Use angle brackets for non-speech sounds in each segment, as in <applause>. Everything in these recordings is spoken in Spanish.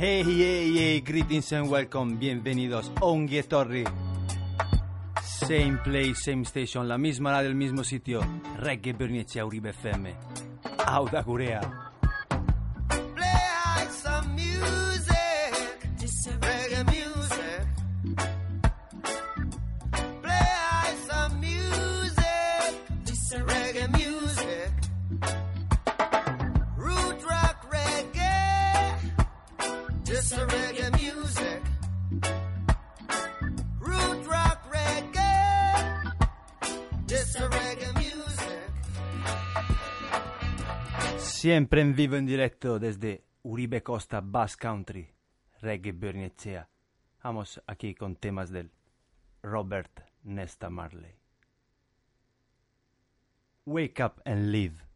Hey, hey, hey, greetings and welcome, bienvenidos, Ongie Torri. Same place, same station, la misma hora del mismo sitio, Reggae Bernice Uribe FM. Auda Gurea. Siempre en vivo en directo desde Uribe Costa Bass Country, Reggae Bernicea. Vamos aquí con temas del Robert Nesta Marley. Wake up and live.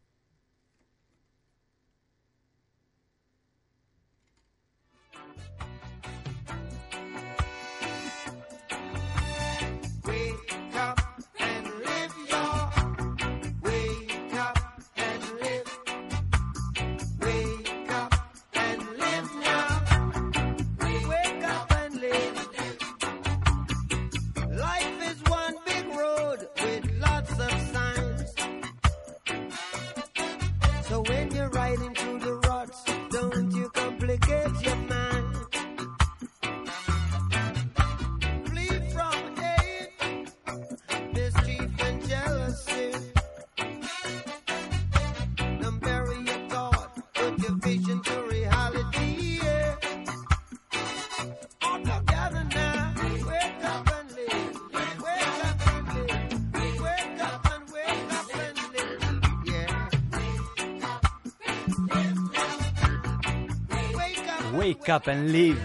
up and leave.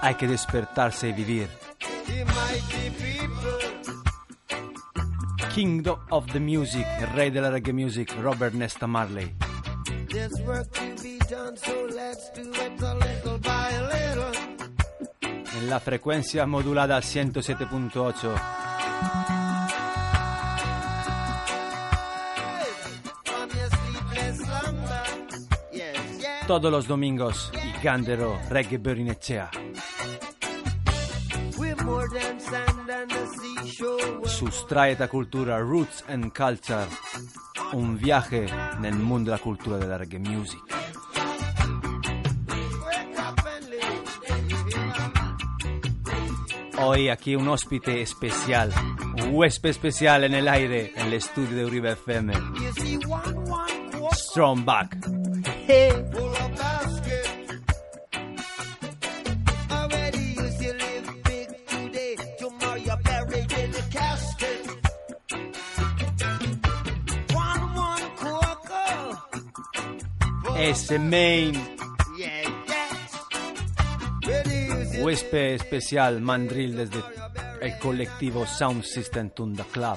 Hay que despertarse y vivir. Kingdom of the Music, il re della reggae music, Robert Nesta Marley. Nella frequenza modulata 107.8. Todos los domingos, y Gandero Reggae seashore. Sustraeta cultura, roots and culture. Un viaje nel mondo della cultura della reggae music. Hoy aquí un ospite especial, un huésped especial en el aire, en el estudio de Uribe FM. Strong back. full Ese main huésped especial mandril desde el colectivo Sound System Tunda Club.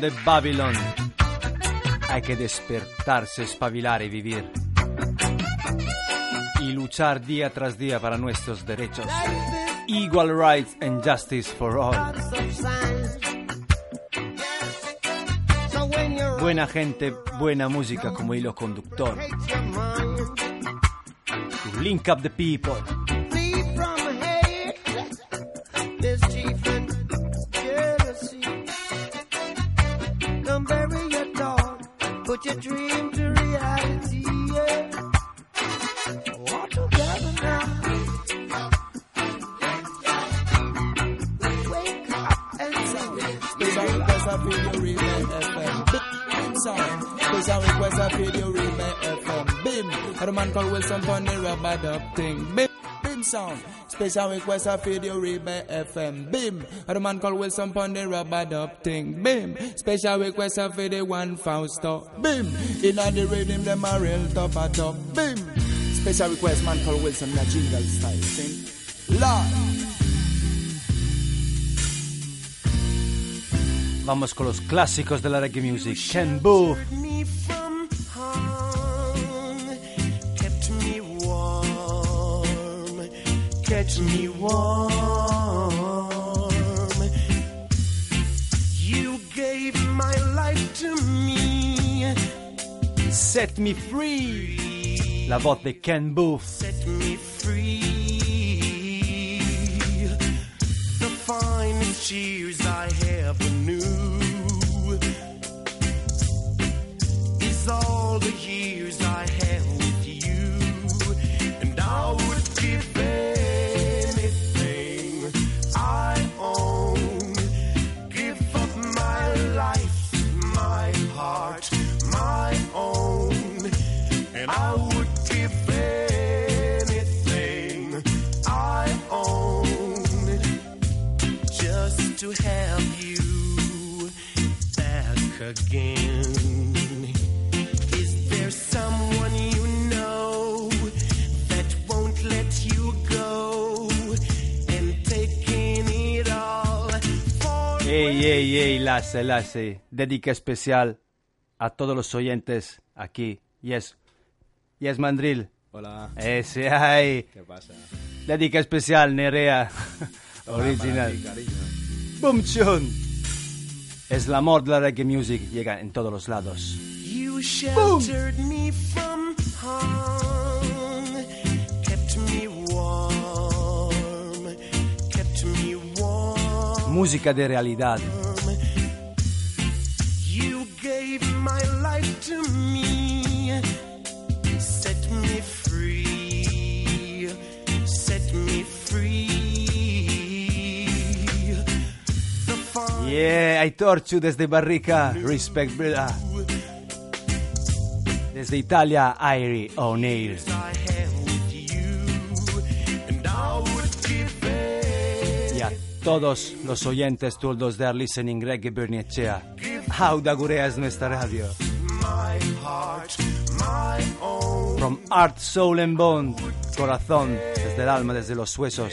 De Babylon hay que despertarse, espabilar y vivir. Y luchar día tras día para nuestros derechos. Equal rights and justice for all. Buena gente, buena música como hilo conductor. link up the people. Put your dream to reality. Yeah. All together now. Wake up and request feel you remake FM. Sound. Request FM. Bim. And the man called Wilson pon the rubber dub thing. Bim. Bim sound. Special request feel you remake FM. Bim. The man called Wilson pon the rubber dub thing. Bim. Special request feel the one Fausto. Bim. Inna the rhythm them a real top a top. Bim. Special request man called Wilson na jingle style. Sing. Lord. Vamos con los clásicos de la reggae music. Ken me warm. You gave my life to me, Set Me Free. La voz de Ken Booth. set me free. The finest years I ever knew is all the again. Is there someone you know that won't let you go and taking it all for Ey, ey, ey, Lasse, Lasse. Dedica especial a todos los oyentes aquí. Yes. Yes, Mandril. Hola, Ese, ay. ¿qué pasa? Dedica especial, Nerea. Hola, Original. Boom Chun. Es el amor de la reggae music. Llega en todos los lados. You sheltered me from harm, kept me warm, kept me warm. Música de realidad. You gave my life to me, Yeah, I torture desde Barrica. Respect, brother. Desde Italia, Airi O'Neill. Y a todos los oyentes todos de listening reggae Berniechea. Auda Gurea es nuestra radio. From Art, Soul and Bone. Corazón, desde el alma, desde los huesos.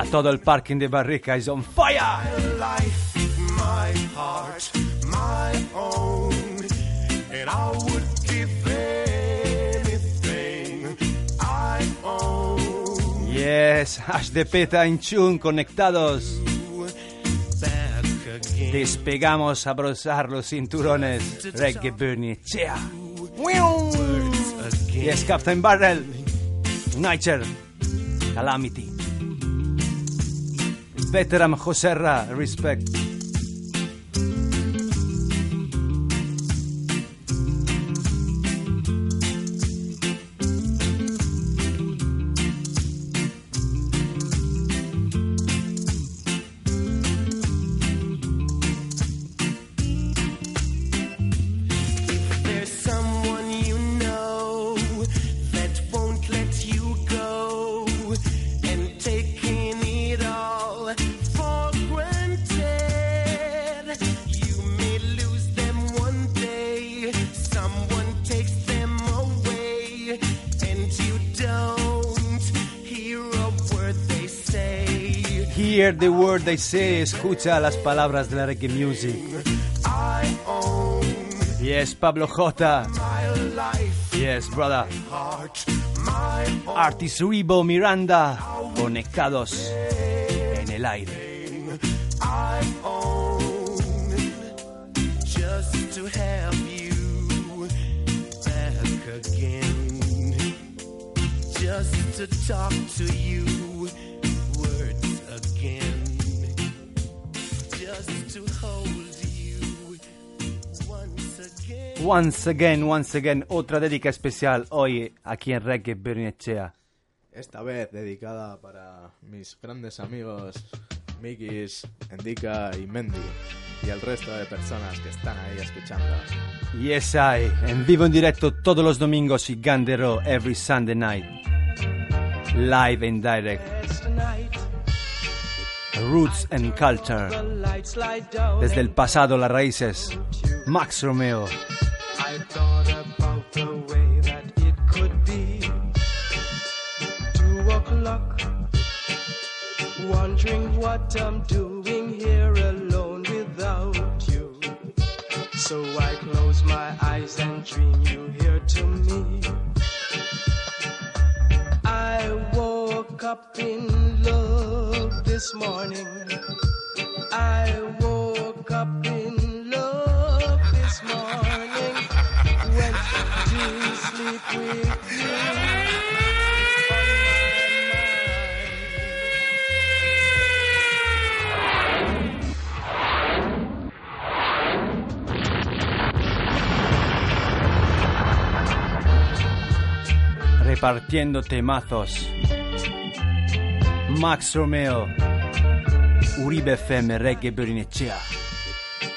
own. A todo el parking de Barrica is on fire. Yes, Ash de Peta in tune, conectados. Despegamos a brozar los cinturones. Reggae Berniechea. Yes, Captain Barrel. Niger. Calamity. Veteran Joserra, respect. They say, escucha las palabras de la reggae music. Yes, Pablo J. Yes, brother. Artis Rebo Miranda, conectados en el aire. I own just to have you back again, just to talk to you Once again, once again, otra dedica especial hoy aquí en Reggae Bernicea. Esta vez dedicada para mis grandes amigos Mikis, Endika y Mendy y el resto de personas que están ahí escuchando. Yes, I, en vivo en directo todos los domingos y Gandero every Sunday night. Live and direct. Roots and Culture. Desde el pasado, las raíces. Max Romeo. I thought about the way that it could be. Two o'clock, wondering what I'm doing here alone without you. So I close my eyes and dream you here to me. I woke up in love this morning. I woke up in Repartiendo temazos. Max Romeo. Uribe FM Reggae Bernicea.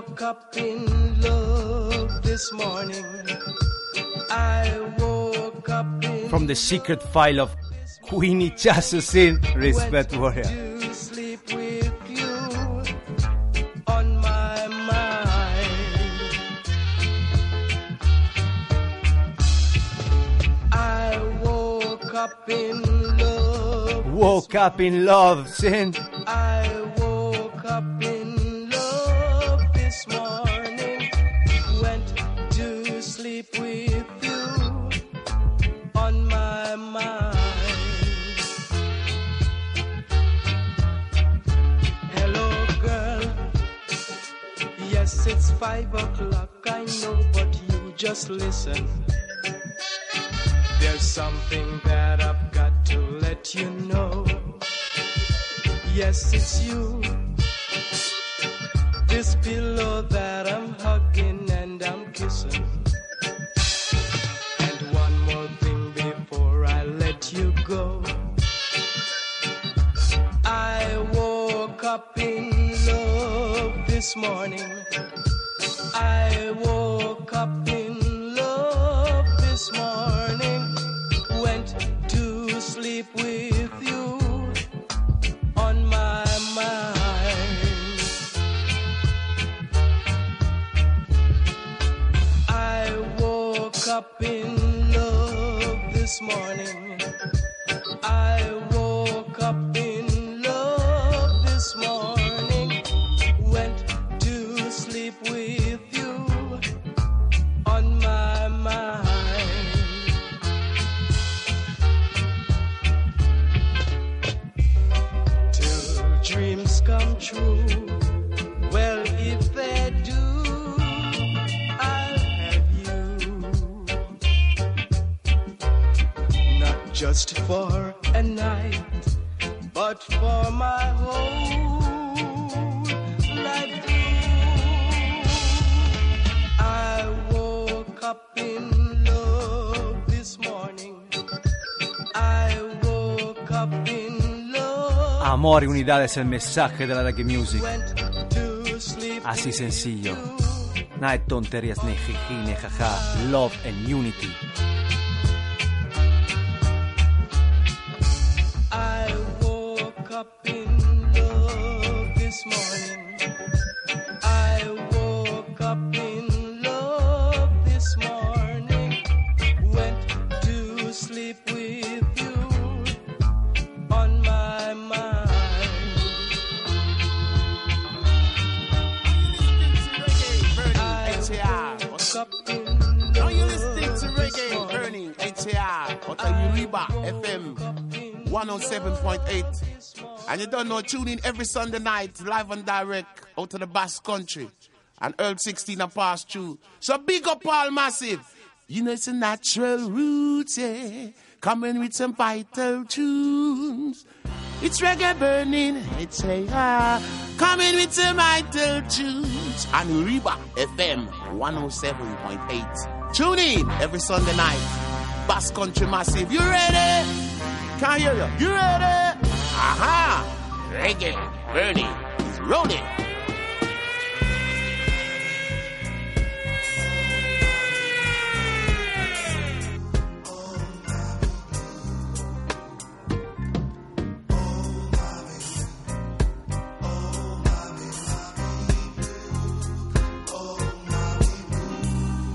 woke up in love this morning. I woke up in From the secret file of Queenie Chasusin. Respect warrior. to sleep with you on my mind. I woke up in love. Woke up in love, sin. I Yes, it's five o'clock. I know, but you just listen. There's something that I've got to let you know. Yes, it's you. This pillow that I'm hugging and I'm kissing. And one more thing before I let you go. I woke up in love this morning. Es el mensaje de la reggae music. Así sencillo. Nada de tonterías, ni jiji, ni jaja. Love and unity. Don't know, tune in every Sunday night, live and direct, out to the Basque Country. And Earl 16 and pass through. So big up all massive. You know it's a natural route, yeah. Coming with some vital tunes. It's reggae burning, it's a coming with some vital tunes. And Uriba FM 107.8. Tune in every Sunday night. Basque Country Massive. You ready? Can't hear you. You ready? Aha! Reggae burning is rolling.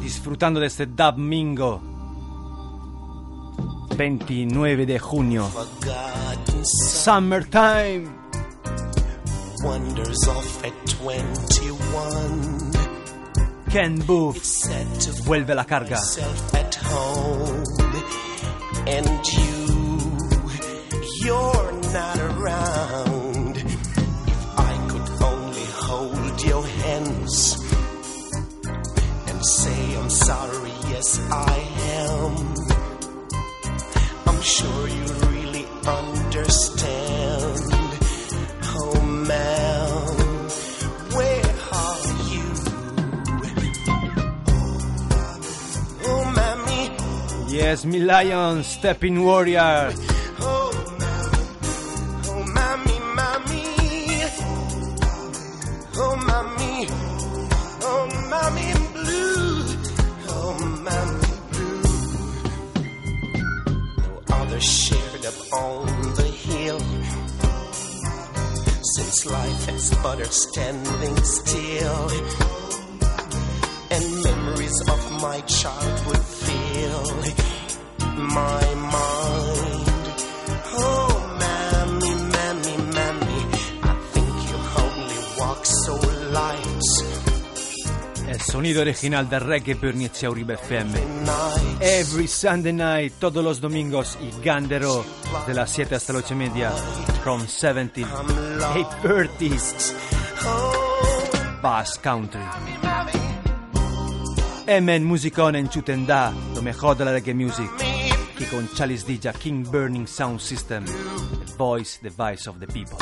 Disfrutando de este Dub Mingo. 29 de junio. Summertime. Wonders off at 21. Ken Booth. Vuelve la carga. at home. And you, you're not around. If I could only hold your hands and say I'm sorry, yes I am. I'm sure you Yes, mi lion, stepping warrior. Oh, on oh, the hill. Since life has sputtered standing still, and memories of my childhood my mind. Oh, mammy, mammy, mammy, I think you only walk so light. El sonido original de Reggae Bernice Uribe FM. Every Sunday night, todos los domingos y Gandero de las 7 hasta las 8 y media. From 17, 8.30, Oh, Bass Country. mammy, Emen Musicon en Chutendá, lo mejor de la reggae music. Con Chalice Dija, King Burning Sound System. The voice, the voice of the people.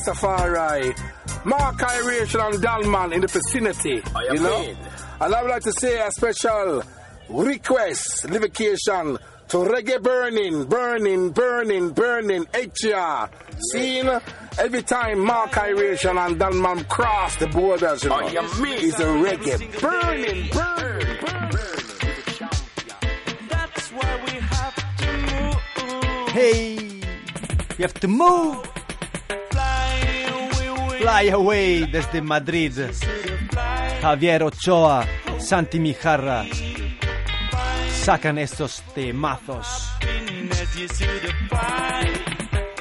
Rastafari. Mark Iration and Dalman in the vicinity. You know? mean. And I would like to say a special request, livocation to reggae burning, burning, burning, burning, HR. Seen every time Mark Iration and Dalman cross the borders, you know, I is a reggae burning, burning, burning. That's why we have to move. Hey, you have to move. Fly away desde Madrid. Javier Ochoa, Santi Mijarra. Sacan estos temazos.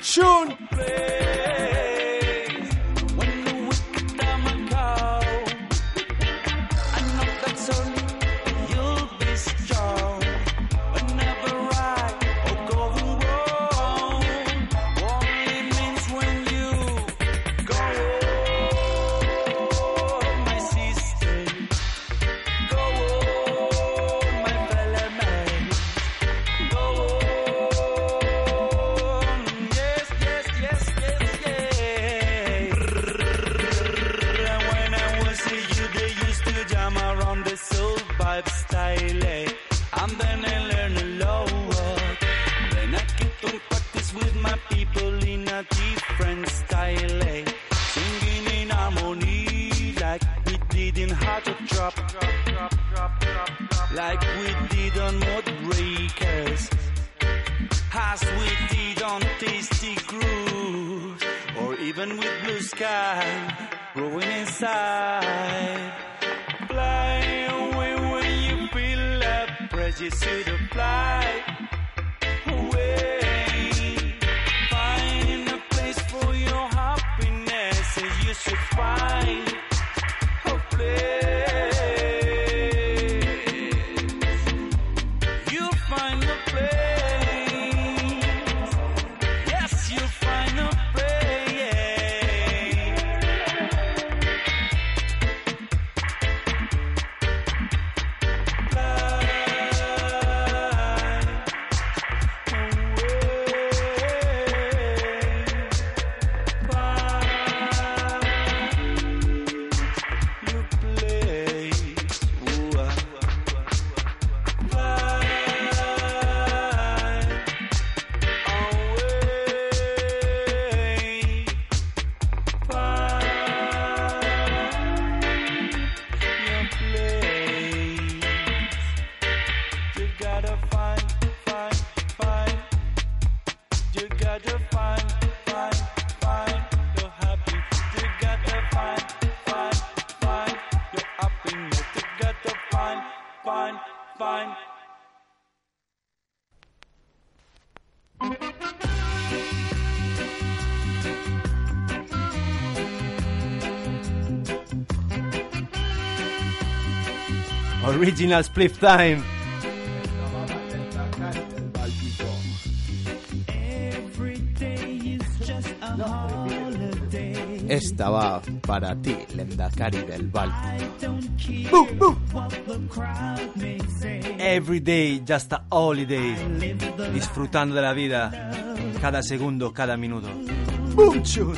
Shun. you see the fly. Original Split Time. Esta va para ti, Lendakari del Báltico. Every day, just a holiday. Disfrutando de la vida. Cada segundo, cada minuto. Boom, chun.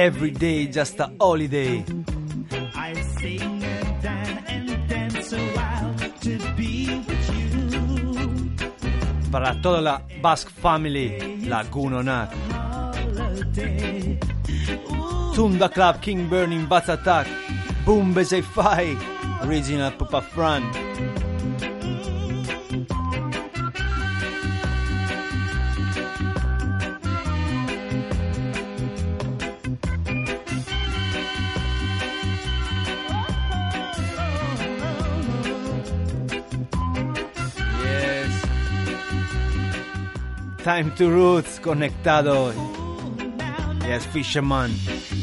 Every day just a holiday. I sing and dance and dance a while to be with you. Para toda la Basque Family, la Gunonak. Tunda Club, King Burning, Bats Attack, Boom Bezei Fai, Original Pupa Fran. Time to Roots, conectado. Yes, Fisherman.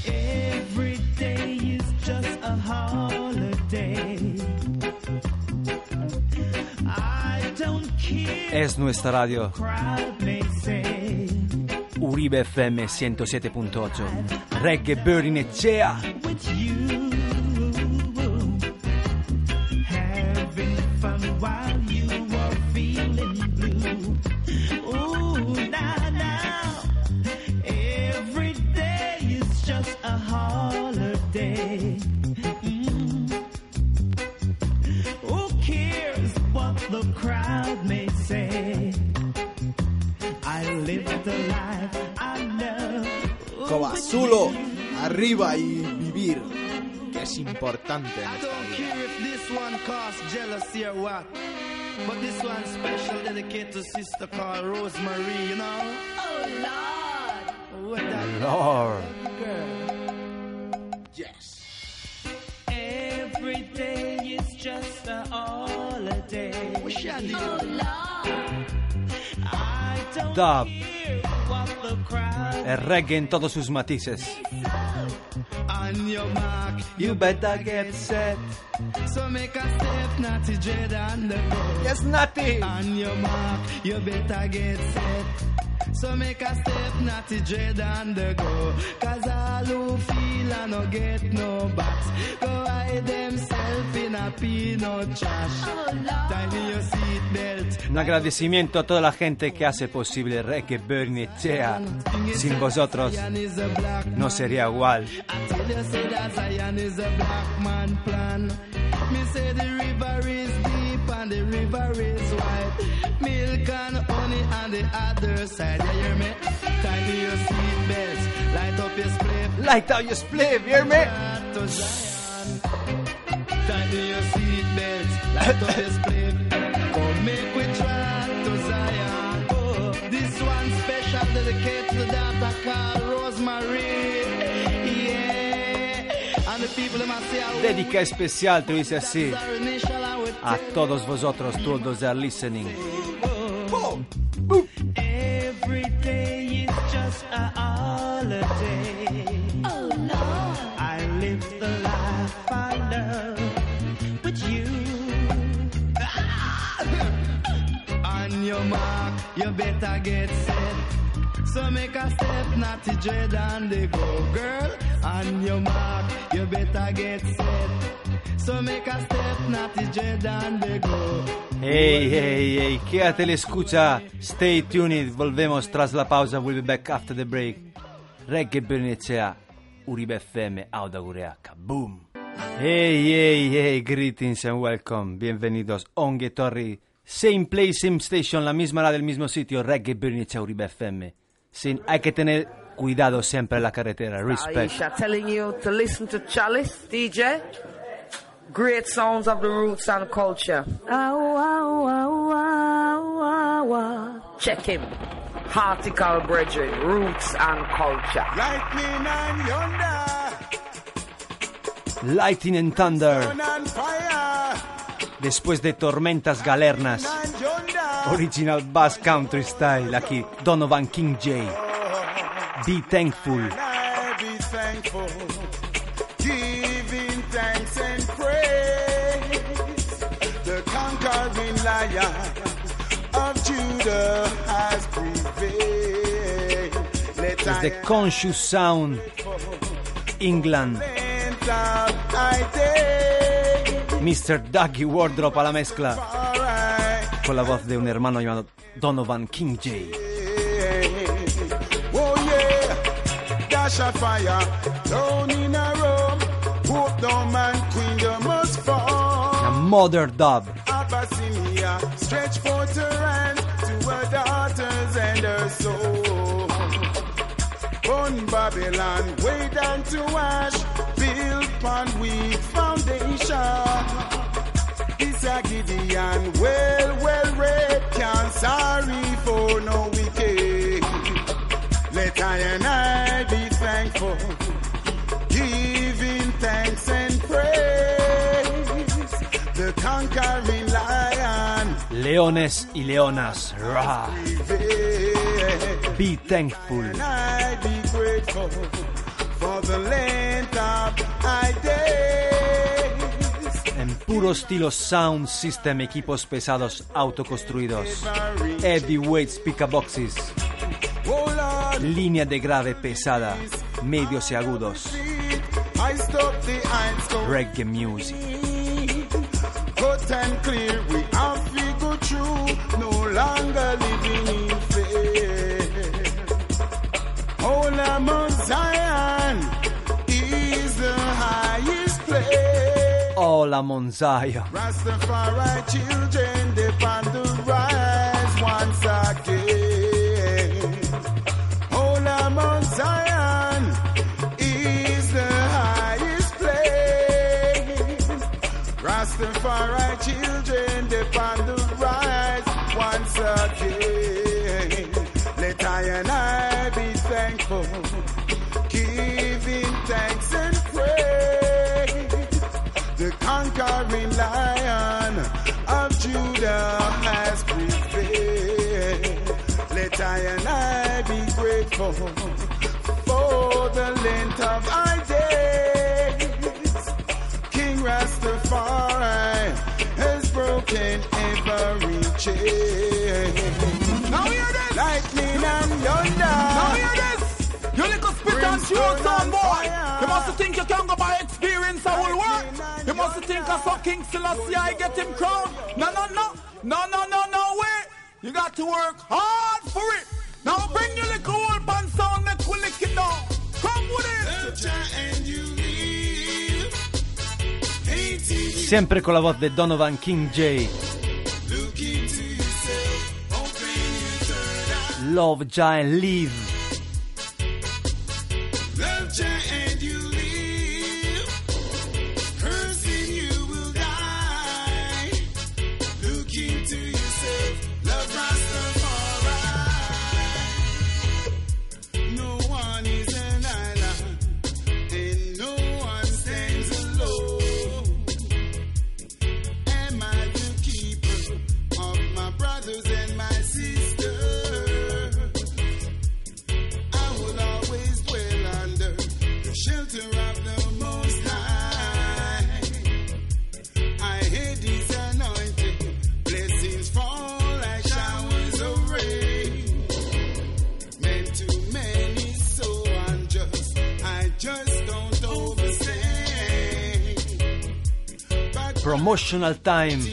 Every day is just a holiday. I don't care. Es nuestra radio. Uribe FM 107.8. Reggae Burning Echea. Es importante en I esta don't vida. care if this one causes jealousy or what. But this one special dedicated to sister called Rosemary, you know? Oh Lord! What that Lord. girl? Yes. Every day is just a holiday. What she a do? I don't Dub. care what the crowd El reggae en todos sus matices. On your mark, You better get set. so make a step, naughty dread and the go. Yes, Natty. On your mark, you better get set. So make a step, naughty dread and the go. Cause all who feel and no get no box. Go hide themselves in a peanut trash. Tighten your seatbelt. Un agradecimiento a toda la gente que hace posible Reggae Burning Echea. Sin vosotros Zion is a black no sería igual. I tell you, say that Zion is a black man plan. Me say the river is deep and the river is wide. Milk and honey on the other side. You hear me? Tighten your seatbelts, light up your split. Light out your split, hear me? Tighten your seatbelts, light up your split. Dedica especial, and we A todos vosotros, todos are listening. Every day is just a holiday. The. On your mark, you better get set. So make a step, naughty dread and they go, girl. On your mark, you better get set. So make a step, naughty dread and they go. Hey, hey, hey, quédate la escucha. Stay tuned, volvemos tras la pausa. We'll be back after the break. Reggae Burning Echea, Uribe FM, Auda Gureaca. Boom. Hey, hey, hey, greetings and welcome. Bienvenidos, Ongue Torri. Same place, same station, la misma hora del mismo sitio. Reggae Burning Echea, Uribe FM. Sin, hay que tener cuidado siempre en la carretera. Respect. Aisha telling you to listen to Chalice, DJ. Great sounds of the roots and culture. Check him. Hartical Brethren, Roots and Culture. Lightning and thunder, Lightning and Thunder. Después de tormentas galernas. Original Bass Country Style, aquí Donovan King J. Be thankful. Be thankful, giving thanks and praise. conquering lion of Judah has prevailed. Let Desde Conscious Sound, England. Mr. Dougie Wardrop a la mezcla, con la voz de un hermano llamado Donovan King J. dash of fire down in a room. Hope no man queen must fall. Una Mother Dub. Abyssinia, stretch forth her hand to her daughters and her soul. On Babylon, way down to ash, built upon weak foundation. This a Gideon, well, well read, can't sorry for no wicked. Let I and I Leones y leonas. Ra. prevail. Be thankful. En puro estilo Sound System, equipos pesados autoconstruidos. Heavyweight speaker boxes. Oh Lord, Línea de grave pesada. Medios y agudos. Reggae music. and clear. We have true, no longer living in fear. Hola Mount Zion is the highest place. Hola Mount Zion. Rastafari children depend for the length of our days. King Rastafari has broken every chain. Now hear this. Lightning and thunder. Now hear this. You little spit and shoot on boy. You must think you can go by experience I will work. You must think I saw King Selassie I get him crowned. No, no, no. No, no, no, no way. You got to work hard for it. Now bring your little Siempre con la voz de Donovan King J. Love Giant Live. But Promotional time.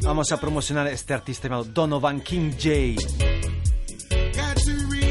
Vamos a promocionar a este artista llamado Donovan King J. got to reach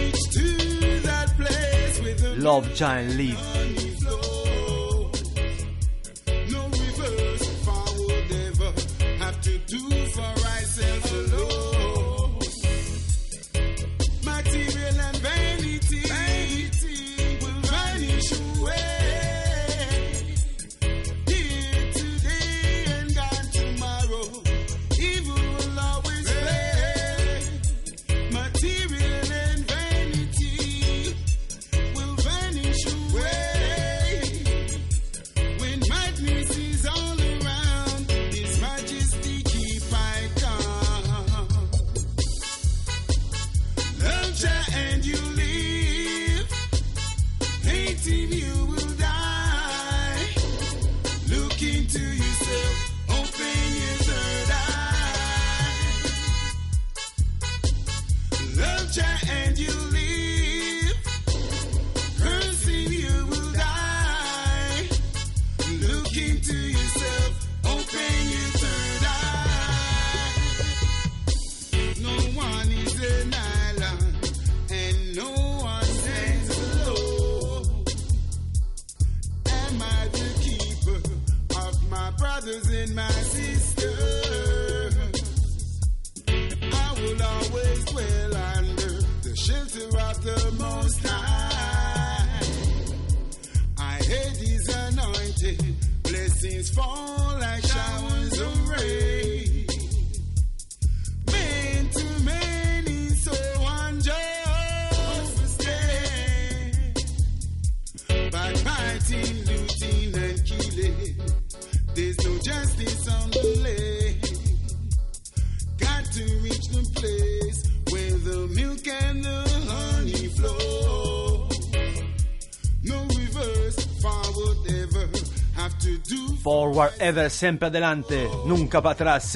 ever, sempre adelante, nunca para atrás.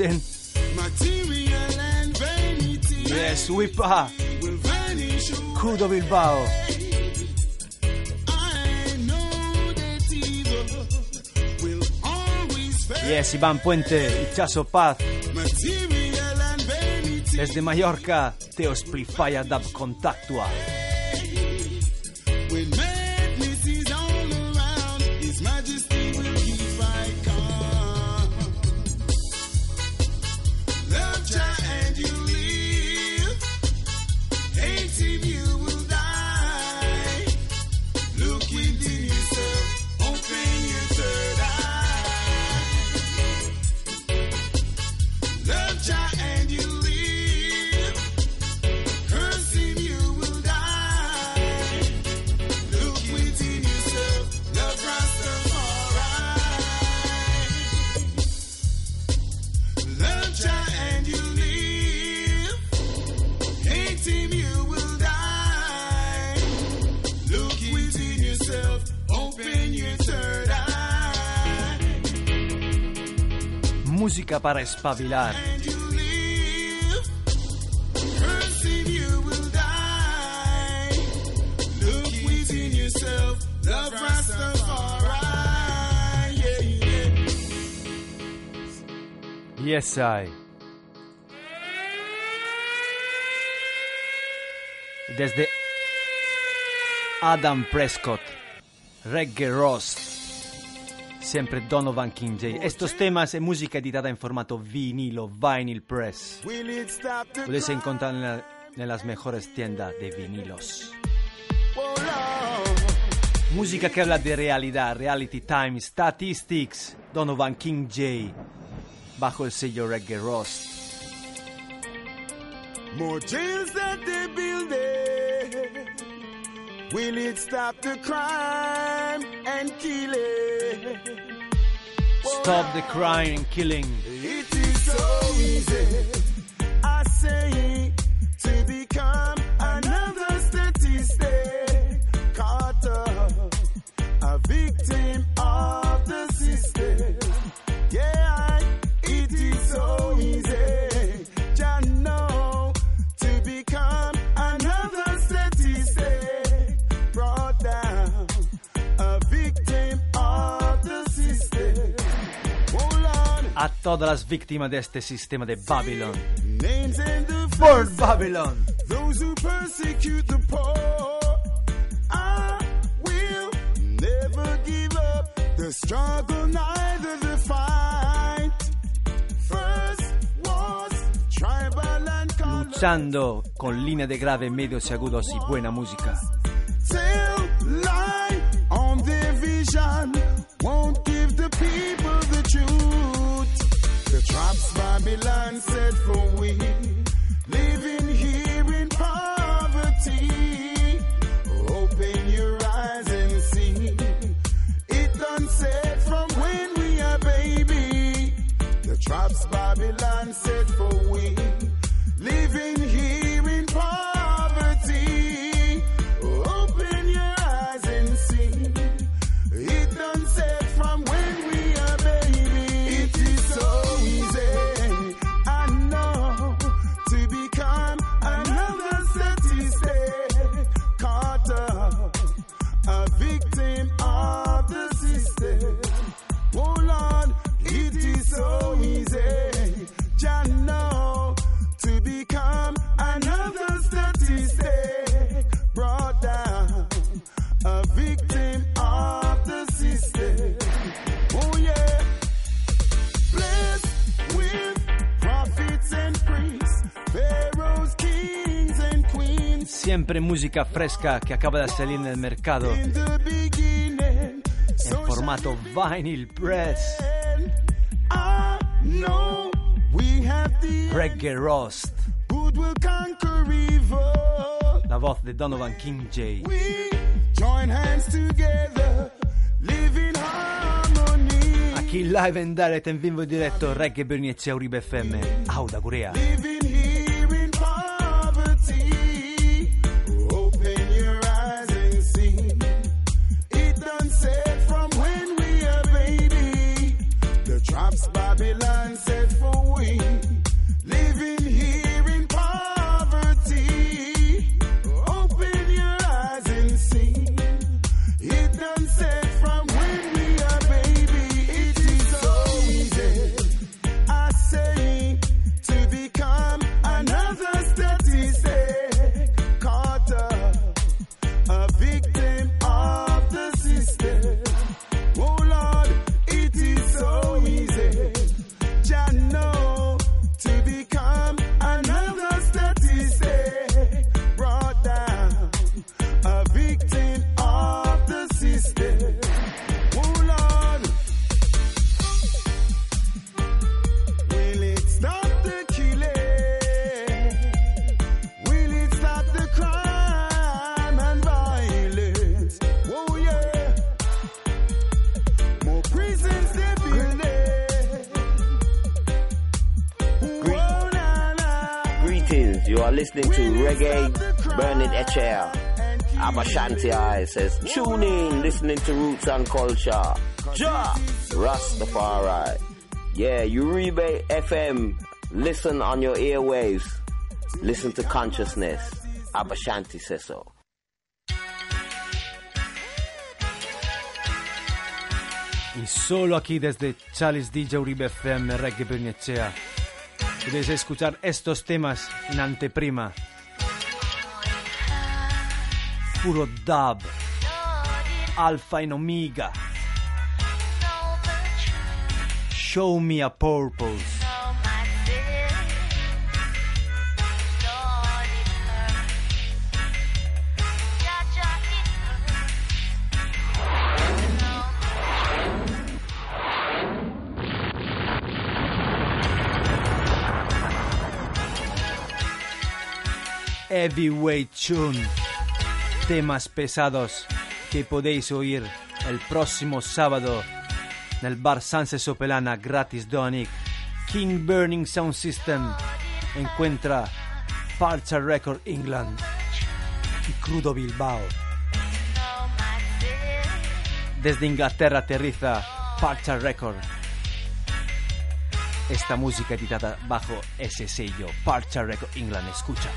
vanity. Yes, whipa. Will vanish away. Cudo Bilbao. I know that evil will always fail. Yes, Iván Puente, Ichazo Paz. Desde Mallorca, Teo Splifaya Dab Contactua. Rastafari. Yeah, yeah. Yes, I. Desde Adam Prescott, Reggae Roast, siempre Donovan King J. Estos temas en música editada en formato vinilo, vinyl press. Puedes encontrar en, en las mejores tiendas de vinilos. Música que habla de realidad, reality time, statistics, Donovan King J. Bajo el sello Reggae building. Will it stop the crime and killing? Stop the crime and killing. It is so easy, I say, to become todas las víctimas de este sistema de Babylon. Names in the Burn faces, Babylon. Those who persecute the poor. I will never give up the struggle, neither the fight. First was tribal and color. Luchando con línea de grave, medios y agudos y buena música. Won't give the people the truth. The traps Babylon set for we. Living here in poverty. Open your eyes and see. It done set from when we are baby. The traps Babylon siempre música fresca che acaba de salire nel mercato. mercado formato vinyl press. Reggae Rost. La voz di Donovan King J. Aquí live and direct en vivo y directo Reggae Berniezia Uribe FM. Auda Corea. Abashanti I says, tune in, listening to Roots and Culture. Ja! Rastafari. Yeah, Uribe FM, listen on your airwaves. Listen to consciousness. Abashanti says so. Y solo aquí desde Charles DJ Uribe FM Reggae Bernicea. Podéis escuchar estos temas en anteprima. Puro dub. Alpha and Omega. Show me a purpose. Heavyweight Tune. Temas pesados que podéis oír el próximo sábado en el bar Sanse Sopelana gratis Donic. King Burning Sound System encuentra Parcha Record England y Crudo Bilbao. Desde Inglaterra aterriza Parcha Record. Esta música editada bajo ese sello, Parcha Record England, escucha.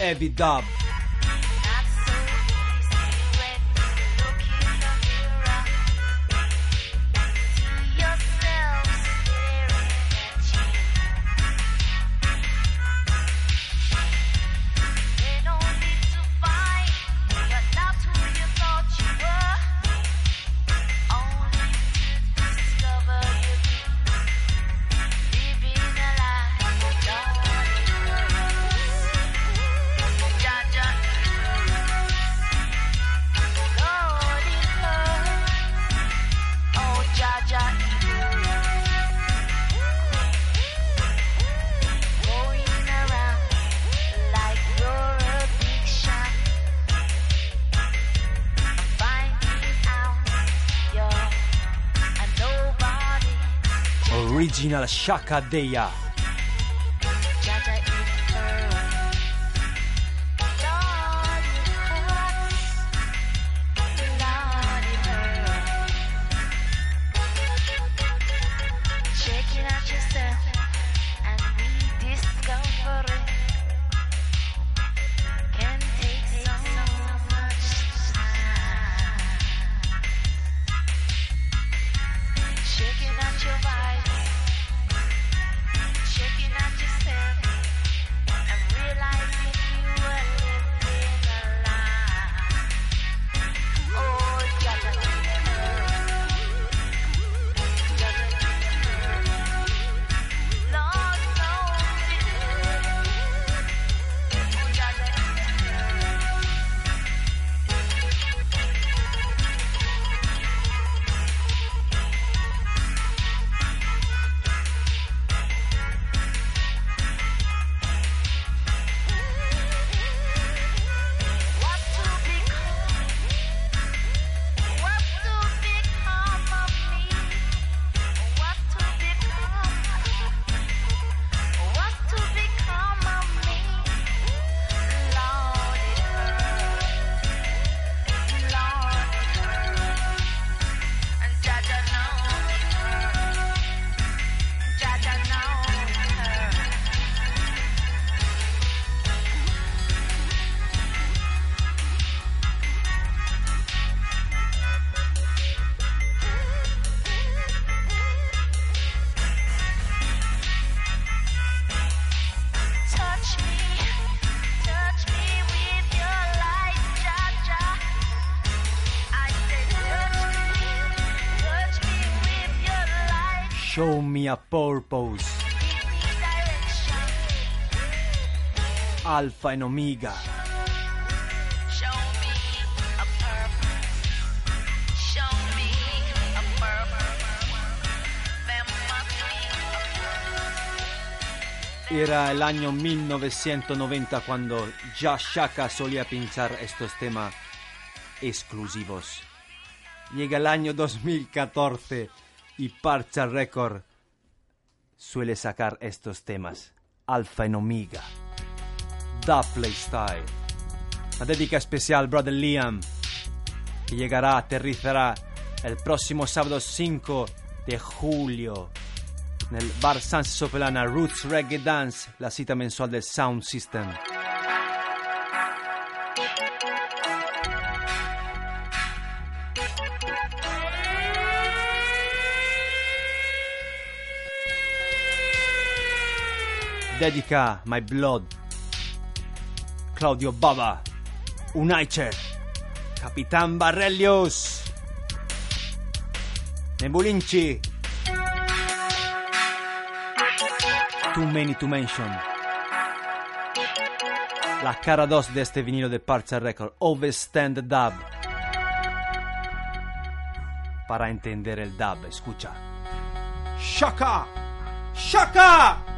Evidub. Shakadeya. your vibe. Purpose. There must be a Era el año 1990 cuando ya Shaka solía pinchar estos temas exclusivos. Llega el año 2014 y Parcha Record suele sacar estos temas. Alpha and Omega. Da Playstyle. Una dedica especial, brother Liam, que llegará, aterrizará el próximo sábado 5 de julio en el bar San Sopelana Roots Reggae Dance, la cita mensual del Sound System. Dedica My Blood, Claudio Baba, Unaicher, Capitán Barrelius, Nebulinci, Too Many to Mention. La cara 2 de este vinilo de Parcha Record, Overstand the Dub. Para entender el dub, escucha. Shaka! Shaka!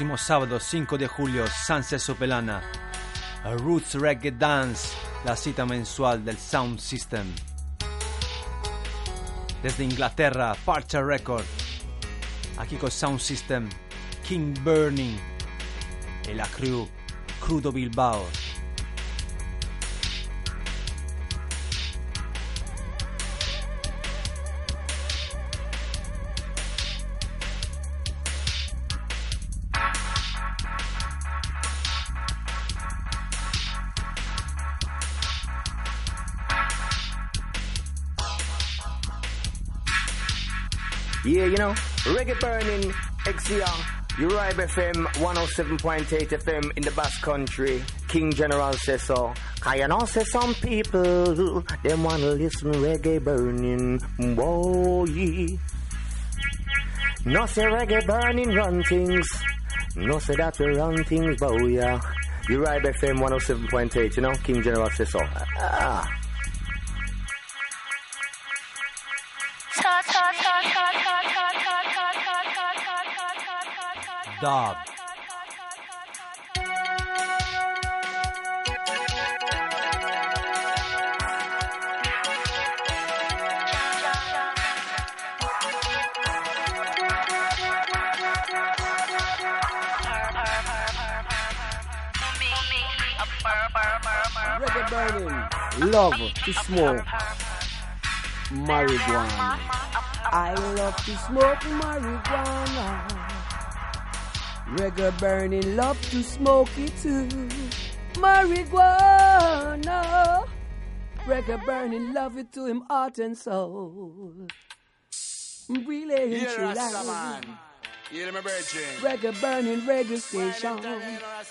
Próximo sábado 5 de julio, Sanse Sopelana, a Roots Reggae Dance, la cita mensual del Sound System. Desde Inglaterra, Parcha Record, aquí con Sound System, King Burning y la crew Crudo Bilbao. Reggae burning, XCR, Uribe FM 107.8 FM in the Basque Country. King General says so. You know, say some people, them wanna listen reggae burning, boy. No say reggae burning run things. No say that we run things, boy. Uribe FM 107.8, you know, King General says so. Ah. Burning, love to smoke marijuana. I love to smoke marijuana. Reggae burning, love to smoke it too. Marijuana. Reggae burning, love it to him heart and soul. Really Yeah, true Rasta life. man. Yeah, my virgin. Reggae burning, reggae station.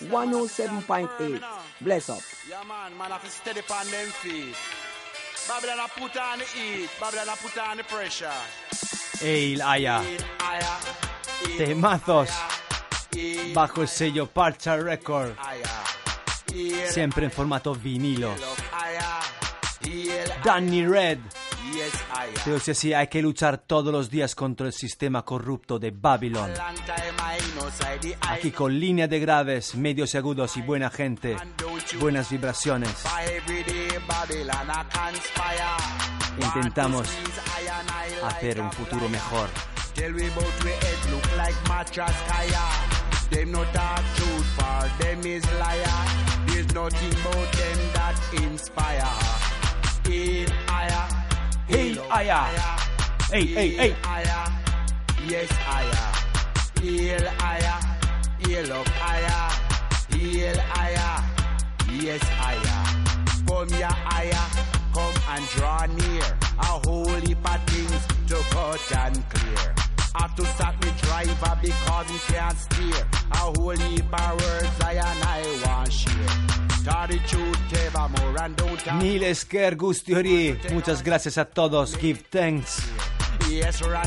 107.8. Bless up. Yeah, man, man, have to steady on them feet. Babylon, I put on the heat. Babylon, I put on the pressure. Eil Aya. Aya, Temazos. Bajo el sello Parcha Record. Siempre en formato vinilo. Danny Red. Aya. Pero si así hay que luchar todos los días contra el sistema corrupto de Babylon. Aquí con línea de graves, medios agudos y buena gente. Buenas vibraciones. Intentamos hacer un futuro mejor. Tell we bout we head look like mattress kaya. Them no talk truth for them is liar. There's nothing about them that inspire. In aya, Hail Aya. Hey, hey, hey. Aya, yes aya. Hail aya, hail up aya. Hail aya, yes aya. Come ya aya, come and draw near. A whole heap of things to cut and clear. Have to stop me driver because he can't steer. A whole heap of words I and I want share. Tell the truth, Teva more and don't talk. Miles Ker Gustiori. Muchas gracias a todos. Give thanks.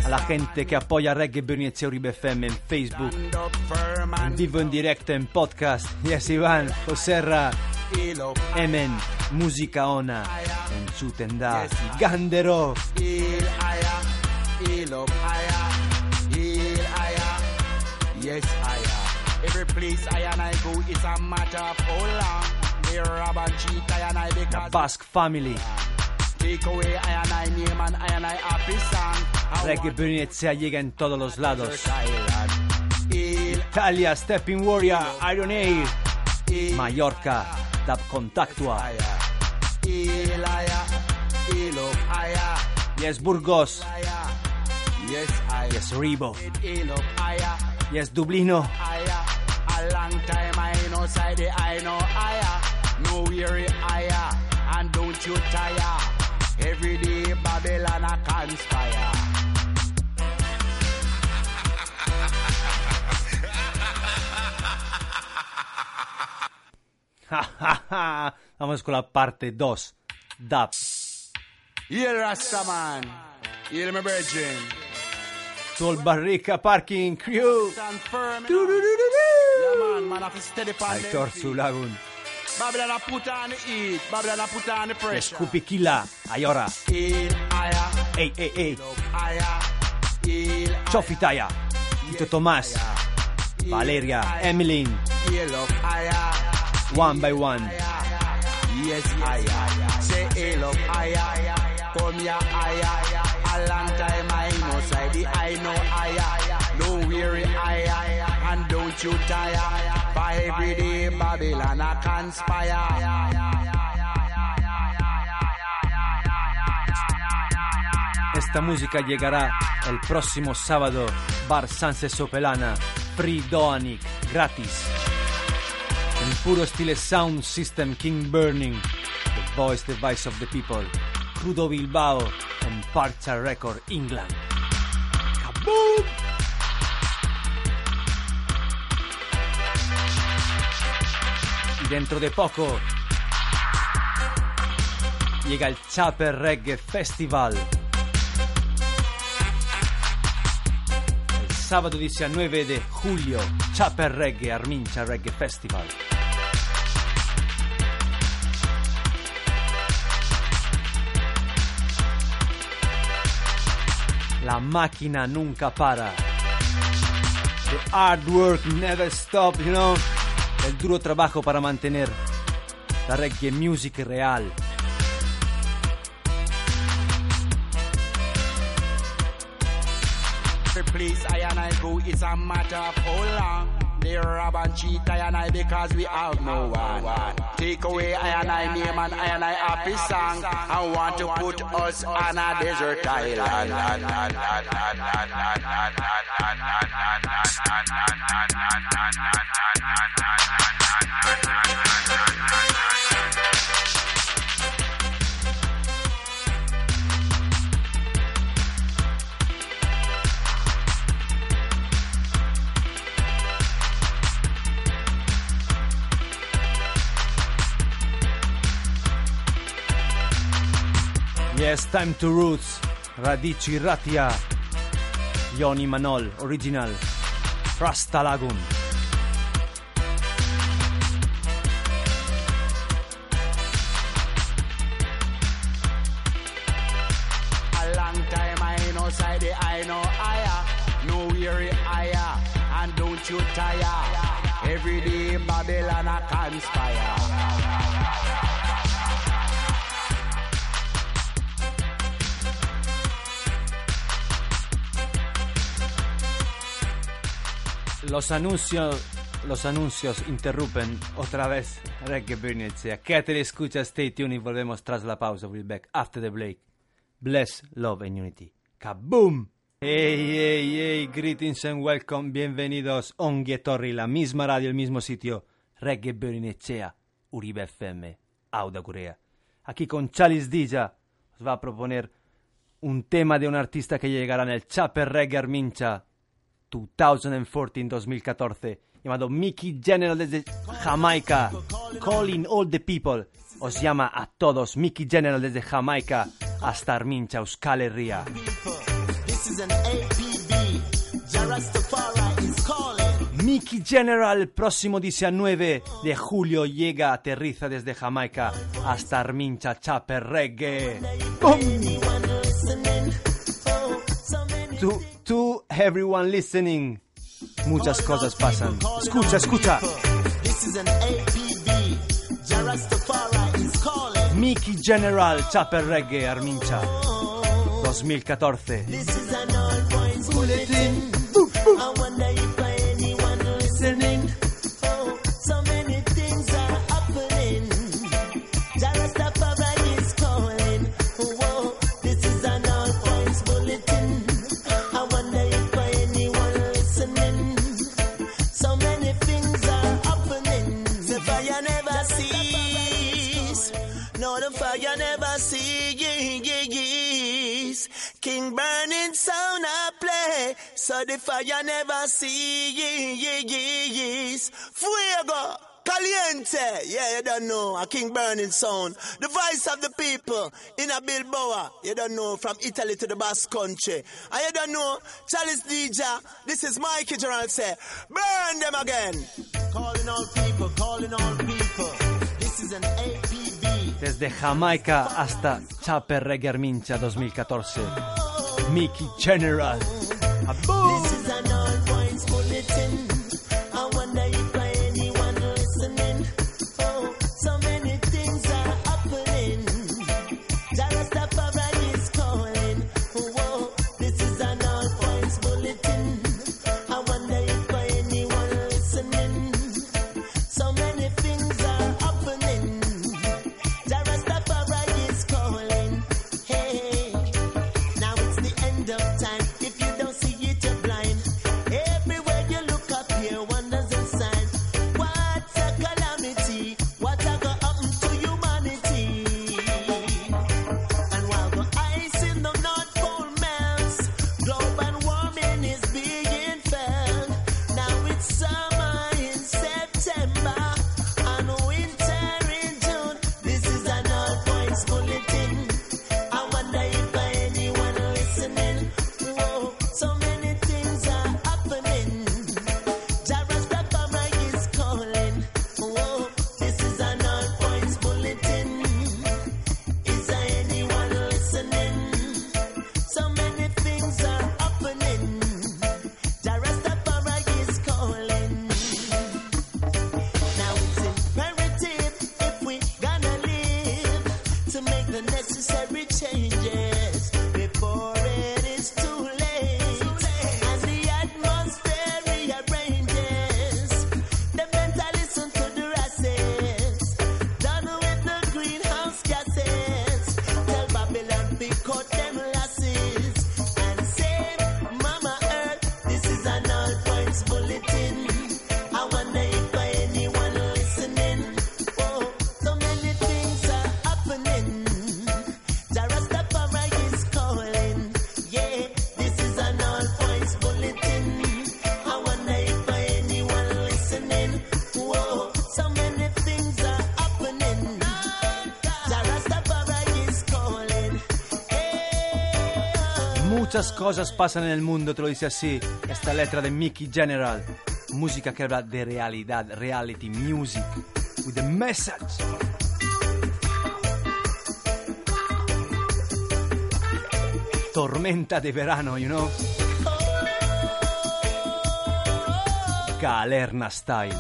A la gente que apoya Reggae Bernice Uribe FM en Facebook. En vivo, en directo, en podcast. Yes, Iván, Joserra, Emen, Música Ona, en Chutenda, y Gandero. Yes, higher. Every place I and I go, it's a matter of how long. They rob and cheat I and I because Basque Family. take away I and I name and I and I happy song. Reggae Bernice llega en todos los lados. Italia, Stepping Warrior, Iron Air. Mallorca, Dab Contactua. Yes, Burgos. Yes, higher. Yes, Ribo. Yes, Dublino. A long time I know side I know higher. No weary higher. And don't you tire. Every day Babylon a conspire. <laughs> Vamos con la parte 2. Dab. Yeah, Rastaman. Yeah, my virgin. Sol Barrica Parking Crew. Feet. Sulagun. Babylon a put on the heat. Babylon a put on the pressure. Scupikila. Ayora. Heal higher. Ey, ey, ey. Higher. Heal Chofitaya. Tito Tomás. Valeria. Higher. One by one. Yes, higher. Say up higher. Come here higher. Esta música llegará el próximo sábado. Bar Sanse Sopelana. Free Doanic. Gratis. En puro estilo Sound System King Burning. The Voice, the Voice of the People. Crudo Bilbao. En Parcha Record, England. ¡Kaboom! Y dentro de poco llega el Chaper Reggae Festival. El sábado 19 de julio, Chaper Reggae Armincha Reggae Festival. La máquina nunca para. The hard work never stop, you know. El duro trabajo para mantener la reggae music real. Place I and I go, it's a matter of how long. They rob and cheat I and I because we have no one. Take away I and I name and I and I happy song. I want to put us on a desert island. Yes, time to roots. Radici Ratia. Yoni Manol, original. Rasta Lagoon. Los anuncios, los anuncios interrumpen otra vez Reggae Bernicea. Quédate escucha, stay tuned y volvemos tras la pausa. We'll be back after the break. Bless, love and unity. Kaboom! Hey, hey, hey, greetings and welcome. Bienvenidos a Torri, la misma radio, el mismo sitio. Reggae Bernicea, Uribe FM, Auda Corea. Aquí con Chalice Dija os va a proponer un tema de un artista que llegará en el Chaper Reggae Armincha 2014-2014 llamado Mickey General desde Jamaica. Calling all the people. Os llama a todos Mickey General desde Jamaica hasta Armincha, Euskal Herria. Mickey General próximo 19 de julio llega, aterriza desde Jamaica hasta Armincha, Reggae. To, to everyone listening, muchas cosas pasan. Escucha, escucha. Mickey General, Chaper Reggae, Armincha. 2014. So the fire never cease. Fuego. Caliente, yeah, you don't know, a King Burning sound. The voice of the people in a Bilboa, you don't know, from Italy to the Basque country. And you don't know, Chalice DJ, this is Mikey Gerald say, burn them again. Calling all people, calling all people. This is an APB. Desde Jamaica hasta Chaper Reggae Armincha 2014. Mickey General. Kaboom! Muchas cosas pasan en el mundo, te lo dice así. Esta letra de Mickey General. Música que habla de realidad, reality music. With a message. Tormenta de verano, you know? Galerna Style.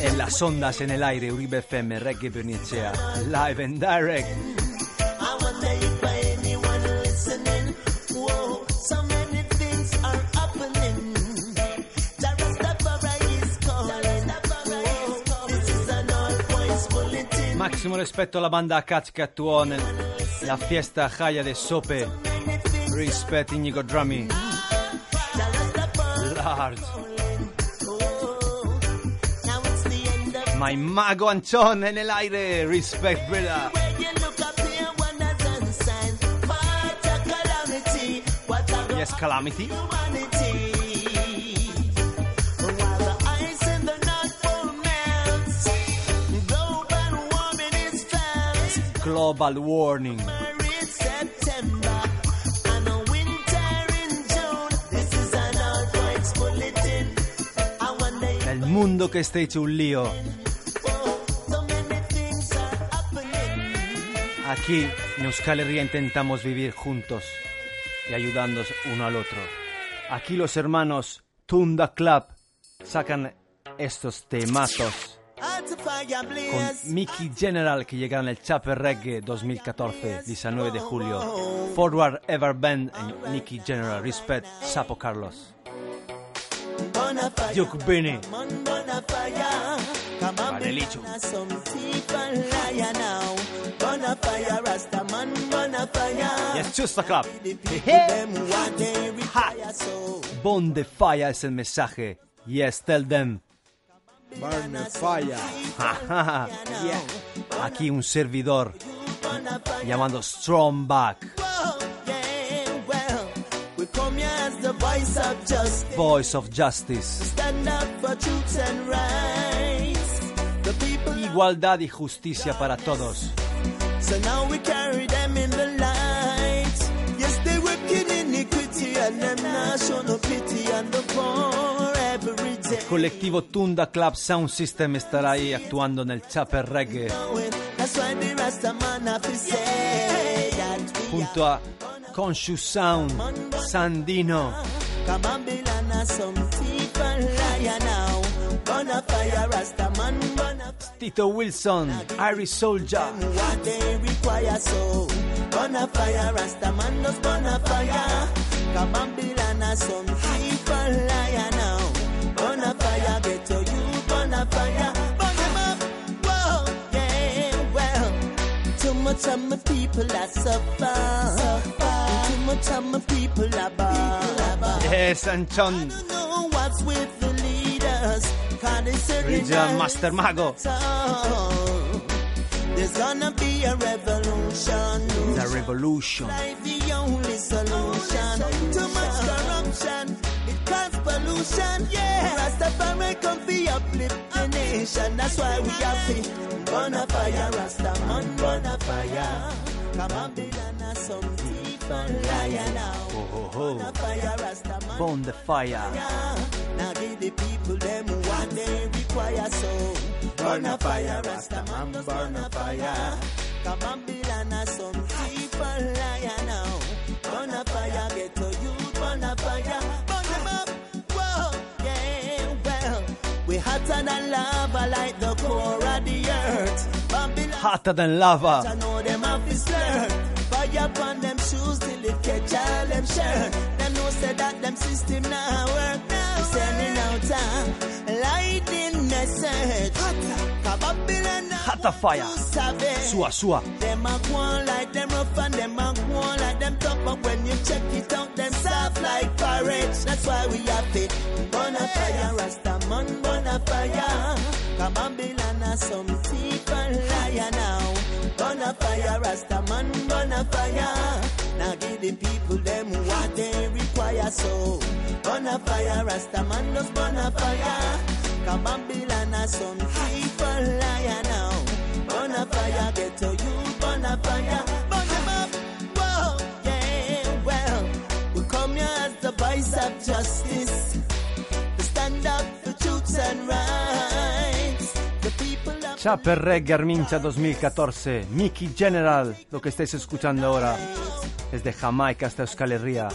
En las ondas en el aire, Uribe FM, Reggae Bernicea, live and direct. massimo rispetto alla banda Catcattuone, la fiesta Jaya de Sope, Respect Inigo Drummy, Large. Ma il mago Ancione nell'aire, Respect Brilla Yes, Calamity. Wonder if El mundo que está hecho un lío. Aquí en Euskal Herria intentamos vivir juntos y ayudándonos uno al otro. Aquí los hermanos Tunda Club sacan estos temazos con. Mickey General que llegaron el Chape Reggae 2014, 19 de julio. Forward Ever Band en Mickey General. Respect, Sapo Carlos. Duke man bonafire. Yes, Club. The require so. Bond the Fire es el mensaje. Yes, tell them. Burn the fire. <laughs> Aquí un servidor llamando Strong Back, yeah, well, we come here as the voice of justice. And Igualdad y justicia para todos. so now we carry them in the light. Yes, they working iniquity and them not show no pity on the day. Colectivo Tunda Club Sound System estará ahí actuando en el Chaper Reggae. Junto a Conscious Sound, Sandino, Tito Wilson, Irish Soldier. Much of my people are suffer. Too much of my people are bad. Yes, Anchon, know what's with the leaders. Cause they certainly Regional not Master Mago. There's gonna be a revolution. The Revolution. Life the only solution. Too much causes pollution. Yeah. Rastafari come fi uplift the nation. That's why we have to burn a fire. Rasta man burn a fire. Come on, Babylon, some people liar now. Oh, oh, Burn oh. man. The Fire. Now give the people them what they require so Burn a fire, Rasta man, just burn a fire Come on, Babylon, some people liar now Burn a fire, get to you, We hotter than lava like the core of the earth. Babylon, Hotter than lava. I know them Fire upon them shoes till it catch all them shirt. Them know say that them system now work now. Sending out a lightning message. Ka Babylon Hotter fire. Sua, sua. them a go on like them rough and them a go on like them tough But when you check it out, them soft like porridge. That's why we have it. Burn a fire, Rasta man, burn a fire. Come on, Babylon, some people liar now. Burn a fire, Rasta man, burn a fire. Now give the people them what they require So. Burn a fire, Rasta man, just burn a fire On, Babylon, some people liar now Burn a fire, get to you, burn a fire, burn them up. Whoa, yeah, the voice of justice. To stand up for truths and rights. The people of Chapel Reggae Armincha 2014, Mickey General, lo que estáis escuchando ahora, desde Jamaica hasta Euskal Herria.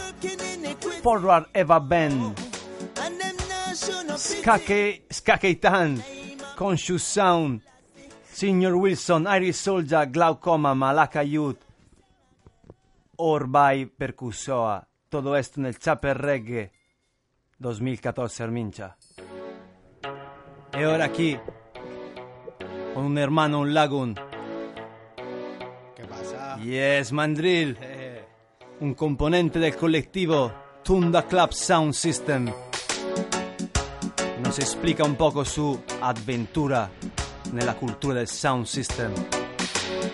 Forward Eva Ben, Skakeitan, Conscious Sound, Senior Wilson, Iris Soldier, Glaucoma, Malaka Youth, Orbai Percussoa, todo esto en el Chapel Reggae 2014 Armincha. Y ahora aquí, con un hermano, un lagoon. ¿Qué pasa? Yes, Mandrill. Un componente del colectivo Tunda Club Sound System. Nos explica un poco su aventura nella cultura del sound system.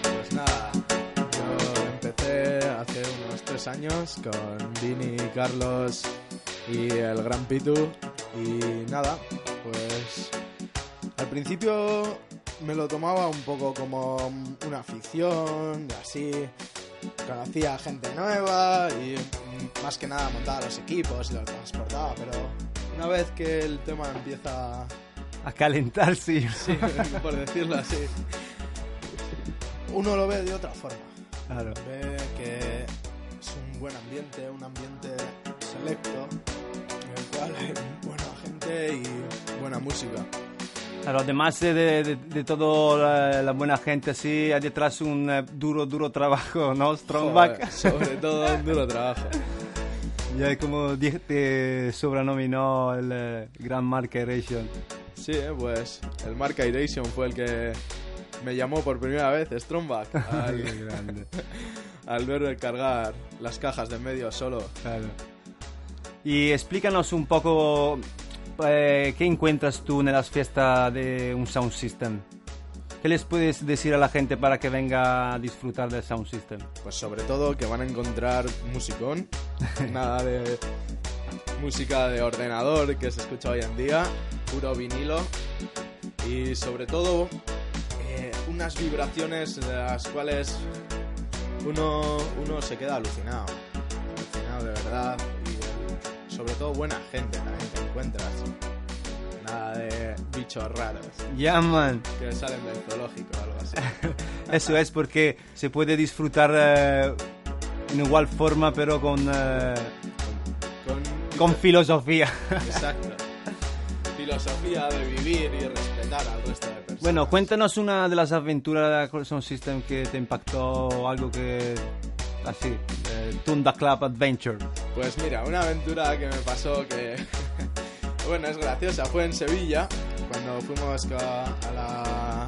Pues nada, yo empecé hace unos tres años con Vini, Carlos y el Gran Pitu y nada, pues al principio me lo tomaba un poco como una afición, así conocía gente nueva y más que nada montaba los equipos y los transportaba, pero una vez que el tema empieza A calentarse. Sí, por decirlo así. Uno lo ve de otra forma. Claro. Ve que es un buen ambiente, un ambiente selecto, en el cual hay buena gente y buena música. Claro, además de, de, de todo la, la buena gente así, hay detrás un eh, duro, duro trabajo, ¿no? Strongback. Sobre todo un duro <laughs> trabajo. Ya como te sobrenominó el eh, Gran Markeration. Sí, pues el Mark Iration fue el que me llamó por primera vez Stromback <laughs> al, grande. <laughs> al ver cargar las cajas de medio solo. Claro. Y explícanos un poco eh, qué encuentras tú en las fiestas de un sound system. ¿Qué les puedes decir a la gente para que venga a disfrutar del sound system? Pues sobre todo que van a encontrar musicón, <laughs> nada de música de ordenador que se escucha hoy en día, puro vinilo. Y sobre todo eh, unas vibraciones de las cuales uno, uno se queda alucinado, alucinado de verdad. Y sobre todo buena gente también que encuentras, nada de bichos raros Ya, man. que salen del zoológico o algo así. <laughs> Eso es porque se puede disfrutar eh, en igual forma, pero con, eh, Con- con filosofía. Exacto. Filosofía de vivir y respetar al resto de personas. Bueno, cuéntanos una de las aventuras de Sound System que te impactó, algo que así, eh, Tunda Club Adventure. Pues mira, una aventura que me pasó que, bueno, es graciosa. Fue en Sevilla, cuando fuimos a la,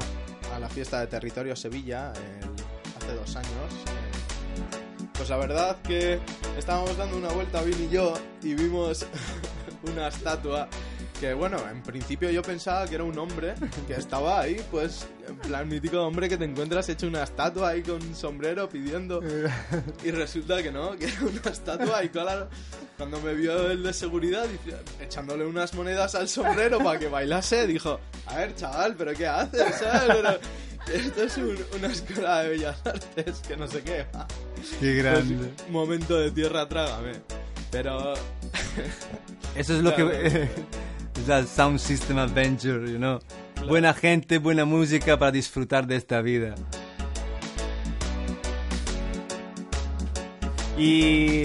a la fiesta de territorio Sevilla hace dos años. eh, Pues la verdad que estábamos dando una vuelta, Vin y yo, y vimos <laughs> una estatua que, bueno, en principio yo pensaba que era un hombre que estaba ahí, pues, en plan mítico hombre que te encuentras hecho una estatua ahí con un sombrero pidiendo. <laughs> Y resulta que no, que era una estatua y claro, cuando me vio el de seguridad echándole unas monedas al sombrero para que bailase, dijo, a ver chaval, pero ¿qué haces? ¿sabes? Pero esto es un- una escuela de bellas artes que no sé qué. va". Qué grande. Pues, momento de tierra, trágame. Pero... Eso es lo Claro. que <laughs> es la Sound System Adventure, you know. Buena gente, buena música para disfrutar de esta vida. Y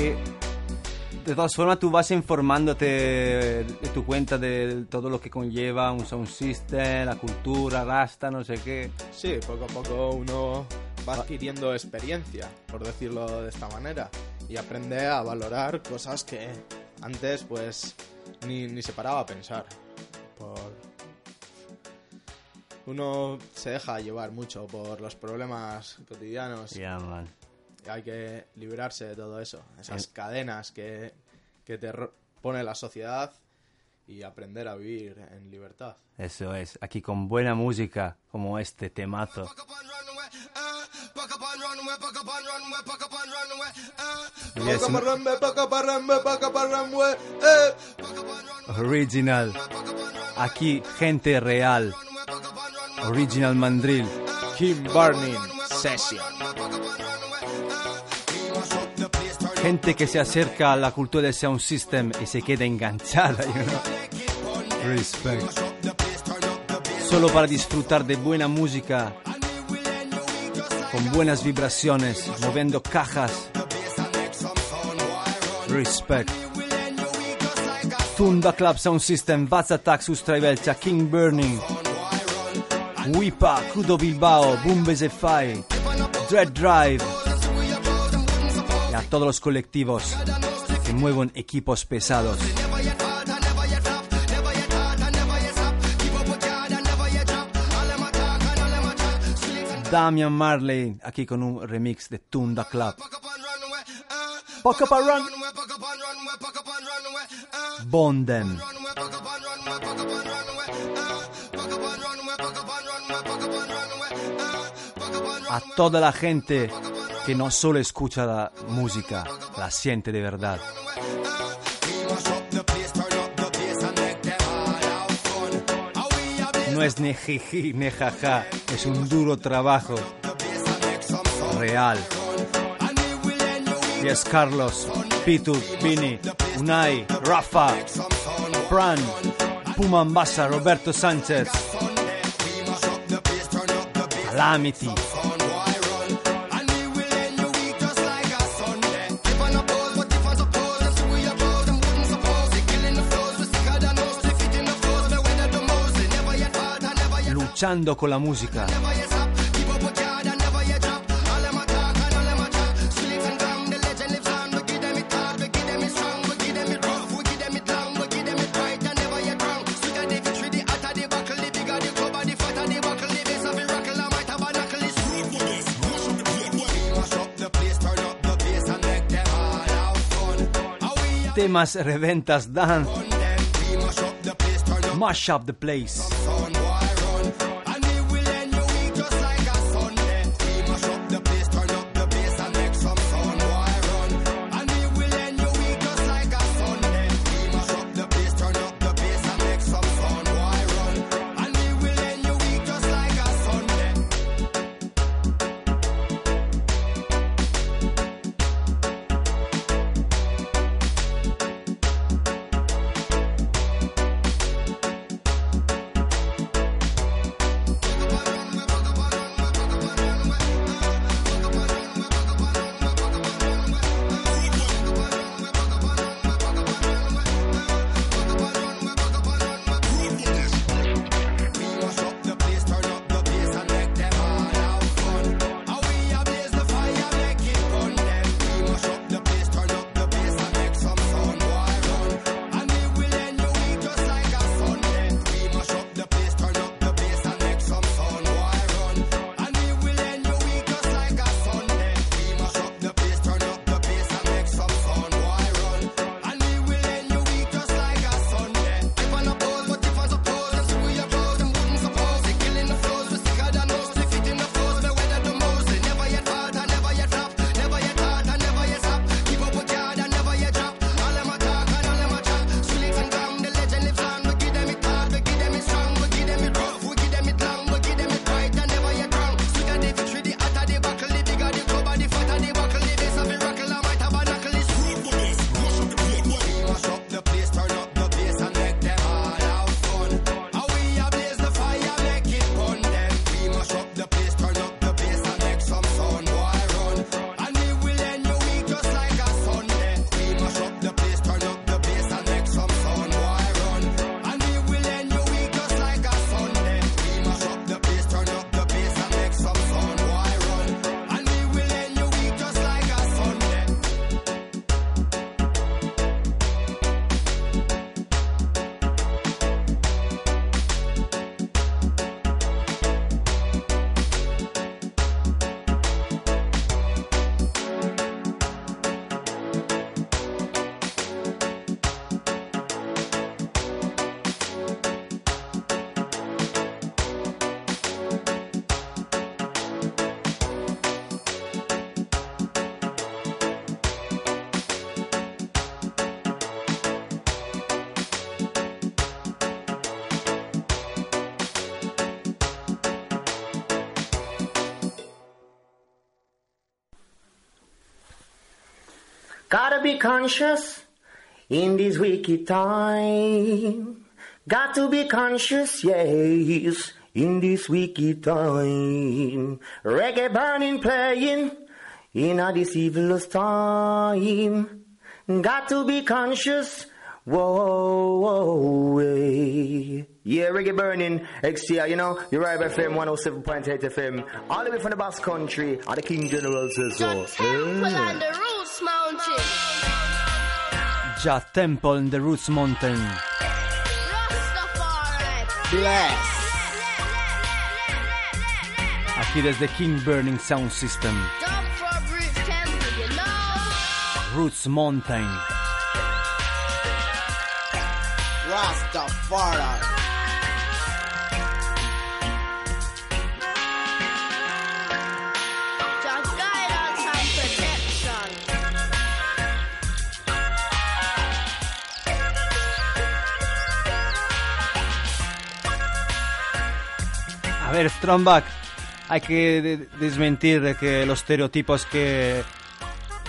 de todas formas tú vas informándote de tu cuenta de todo lo que conlleva un sound system, la cultura, rasta, no sé qué. Sí, poco a poco uno va adquiriendo experiencia, por decirlo de esta manera, y aprende a valorar cosas que antes pues ni, ni se paraba a pensar. Por... Uno se deja llevar mucho por los problemas cotidianos. Ya, man. Hay que librarse de todo eso, esas Eh. cadenas que, que te pone la sociedad y aprender a vivir en libertad. Eso es, aquí con buena música como este temazo. Yes. Original. Aquí, gente real. Original Mandrill. Kim Burning Session. Gente que se acerca a la cultura del sound system y se queda enganchada, you know. Respect. Solo para disfrutar de buena música, con buenas vibraciones, moviendo cajas. Respect. Tunda Club Sound System, Buzz Attack Sustraivelcha, King Burning, Wipa, Kudo Bilbao, Bumbes Fai, Dread Drive y a todos los colectivos que mueven equipos pesados. Damian Marley aquí con un remix de Tunda Club. Up and run. Bonden. A toda la gente que no solo escucha la música, la siente de verdad. No es ni jiji ni jaja, es un duro trabajo real. Y es Carlos, Pitu, Vini, Unai, Rafa, Fran, Pumambasa, Roberto Sánchez, Calamity. Con la música. Temas reventas dance. Mash up the place. Gotta be conscious in this wicked time. Got to be conscious, yes, in this wicked time. Reggae burning, playing in a this evilest time. Got to be conscious. Whoa, whoa, hey. Yeah, reggae burning, XTR, you know, you're right, FM 107.8 FM, all the way from the Basque Country, eh? and the King General says so. Virgin. Ja Temple in the Roots Mountain. Bless. Akira the King Burning Sound System. Roots Mountain. Rastafari. Ver, Stromback, hay que de- desmentir de que los estereotipos que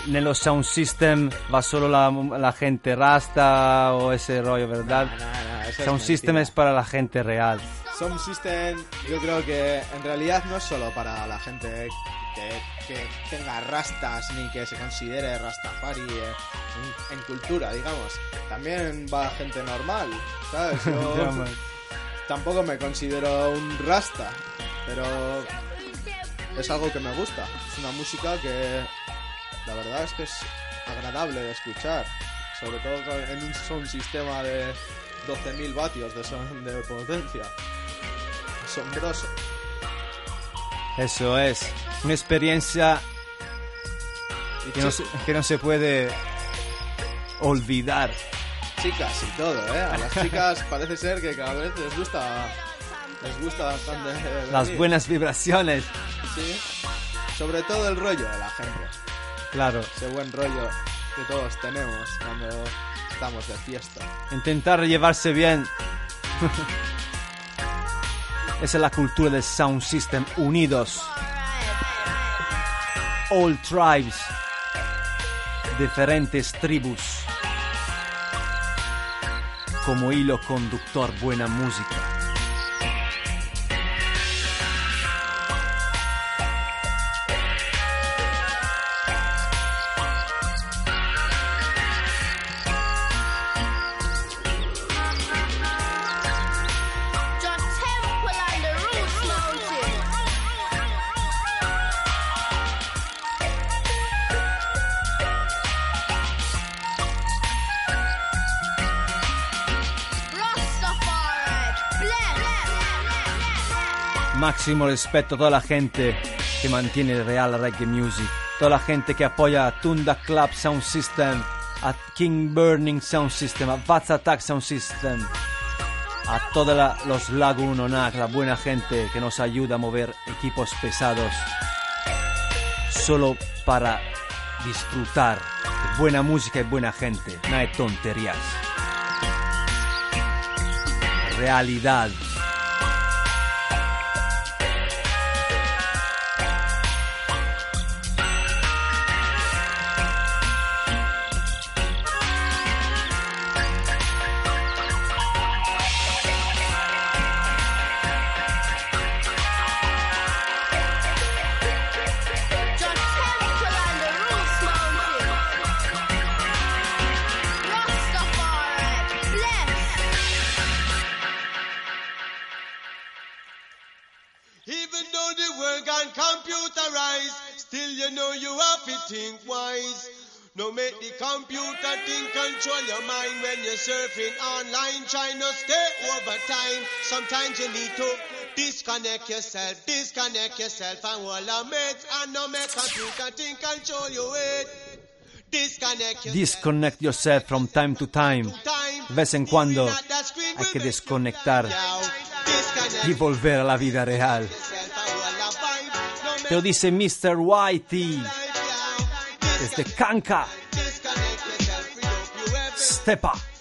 en los sound system va solo la, la gente rasta o ese rollo, ¿verdad? eso es sound system es para la gente real. Sound System, yo creo que en realidad no es solo para la gente que, que tenga rastas ni que se considere rastafari eh, en, en cultura, digamos. También va gente normal, ¿sabes? <laughs> Yo. Tampoco me considero un rasta, pero es algo que me gusta. Es una música que la verdad es que es agradable de escuchar, sobre todo en un sistema de 12.000 vatios de, son, de potencia. Asombroso. Eso es. Una experiencia que no, se, que no se puede olvidar. Chicas y todo, ¿eh? A las chicas parece ser que cada vez les gusta les gusta bastante eh, Las venir. buenas vibraciones. Sí. Sobre todo el rollo de la gente. Claro. Ese buen rollo que todos tenemos cuando estamos de fiesta. Intentar llevarse bien. <laughs> Esa es la cultura del sound system. Unidos. All tribes. Diferentes tribus. Como hilo conductor, buena música. Máximo respeto a toda la gente que mantiene real reggae music. Toda la gente que apoya a Tunda Club Sound System, a King Burning Sound System, a Bats Attack Sound System, a todos los Lagoon Onak, la buena gente que nos ayuda a mover equipos pesados solo para disfrutar de buena música y buena gente, no hay tonterías. Realidad. Sometimes you need to disconnect yourself, disconnect yourself and all your mates and no make computer think control your weight. Disconnect yourself. Disconnect yourself from time to time. De vez en cuando hay que desconectar y volver a la vida real. Te lo dice Mr. Whitey desde Kanka. Stepa. Computer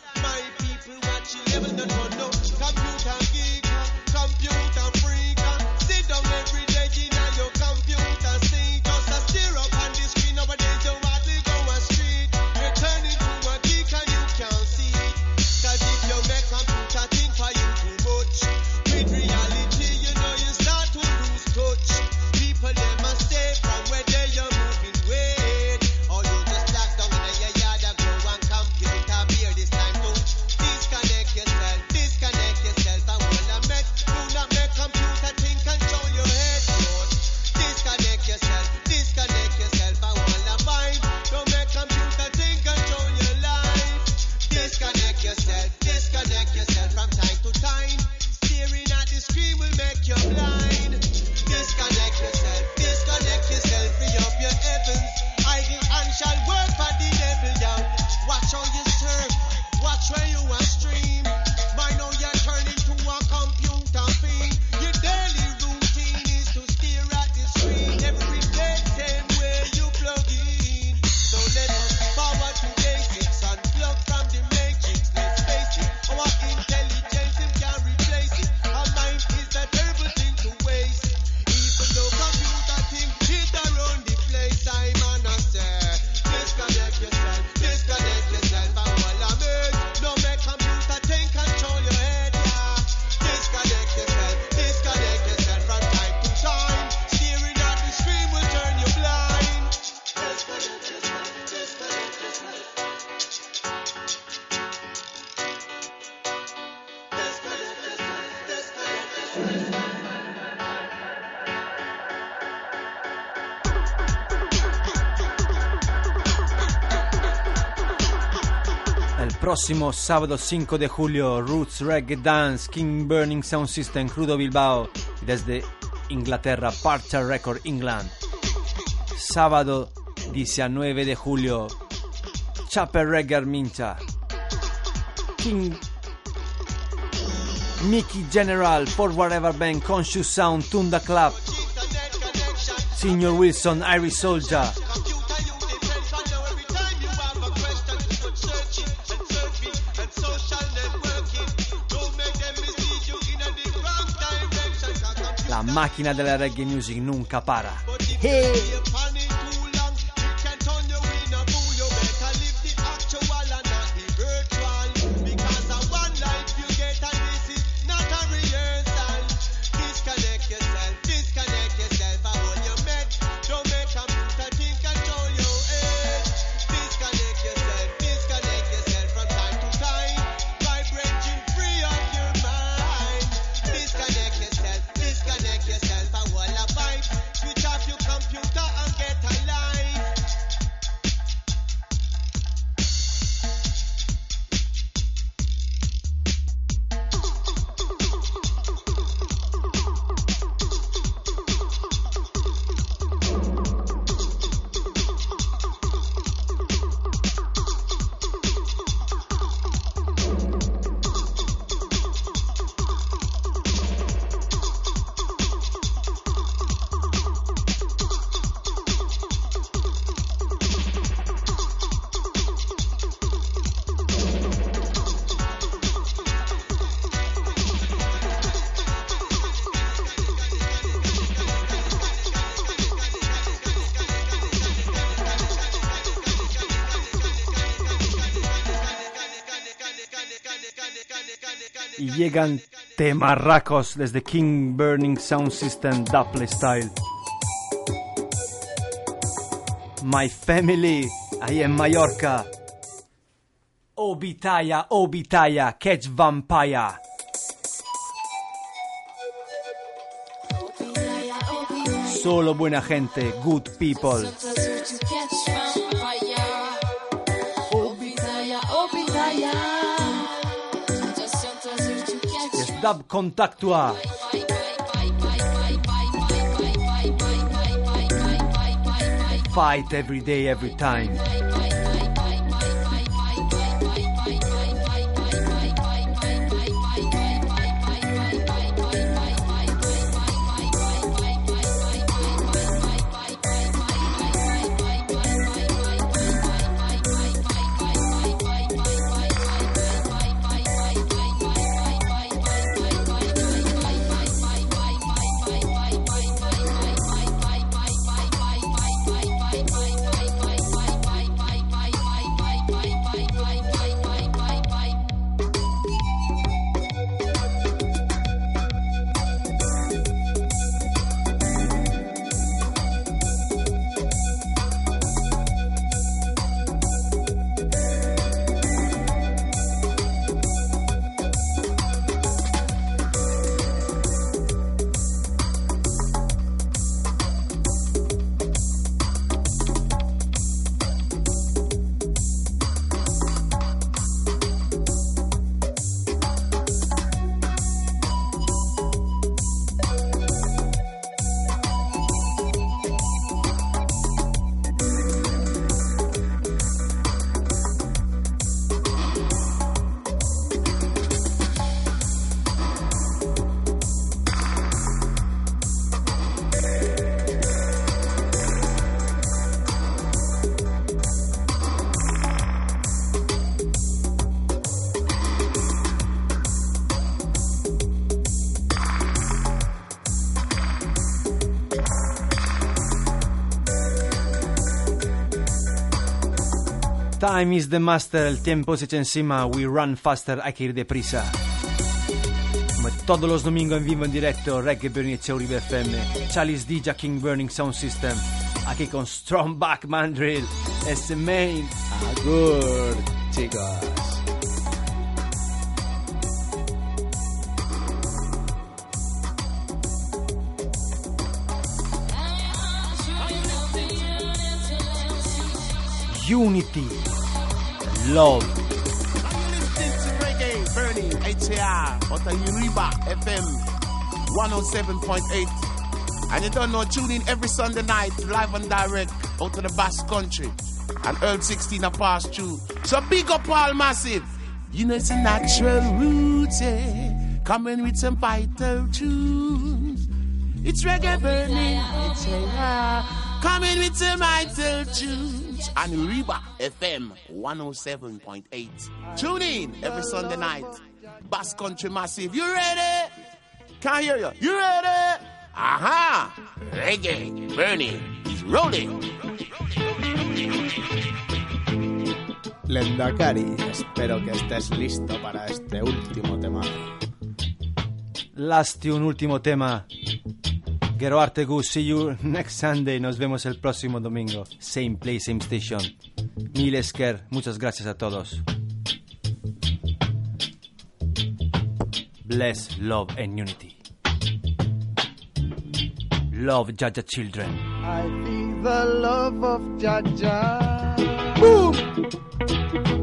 Próximo sábado 5 de julio, Roots Reggae Dance, King Burning Sound System, Crudo Bilbao, desde Inglaterra, Parcha Record England. Sábado 19 de julio, Chapel Reggae Mincha, King Mickey General, For Whatever Band, Conscious Sound, Tunda Club, Senior Wilson, Irish Soldier, macchina della reggae music nunca para. Hey. Y llegan temarracos desde King Burning Sound System Dapple Style. My Family, ahí en Mallorca. Obitaya, Obitaya, Catch Vampire. Solo buena gente, good people. Dub Contactua. Fight every day, every time. Time is the master, el tiempo se echa encima, we run faster, hay que ir deprisa. Como todos los domingos en vivo en directo, Reggae e Uribe FM, Chalice DJ King Burning Sound System, aquí con Strong Back Mandrill, ese main. Agur, chicos. Unity, Love, I'm listening to Reggae Bernie HAR, out of Uriba FM 107.8. And you don't know, tune in every Sunday night, live and direct, out of the Basque Country. And Earl 16 a pass through. So big up all massive. You know it's a natural roots, yeah. Coming with some vital tunes. It's reggae burning, it's a Coming with some vital tunes. And Reba FM 107.8. Tune in every Sunday night. Bass Country Massive. You ready? Can't hear you. You ready? Aha! Reggae burning is rolling. Lendakari, espero que estés listo para este último tema. Lasti un último tema. Gero Artegus, see you next Sunday. Nos vemos el próximo domingo. Same place, same station. Mil Esker, muchas gracias a todos. Bless, love and unity. Love Jaja children. I feel the love of Jaja. Boom!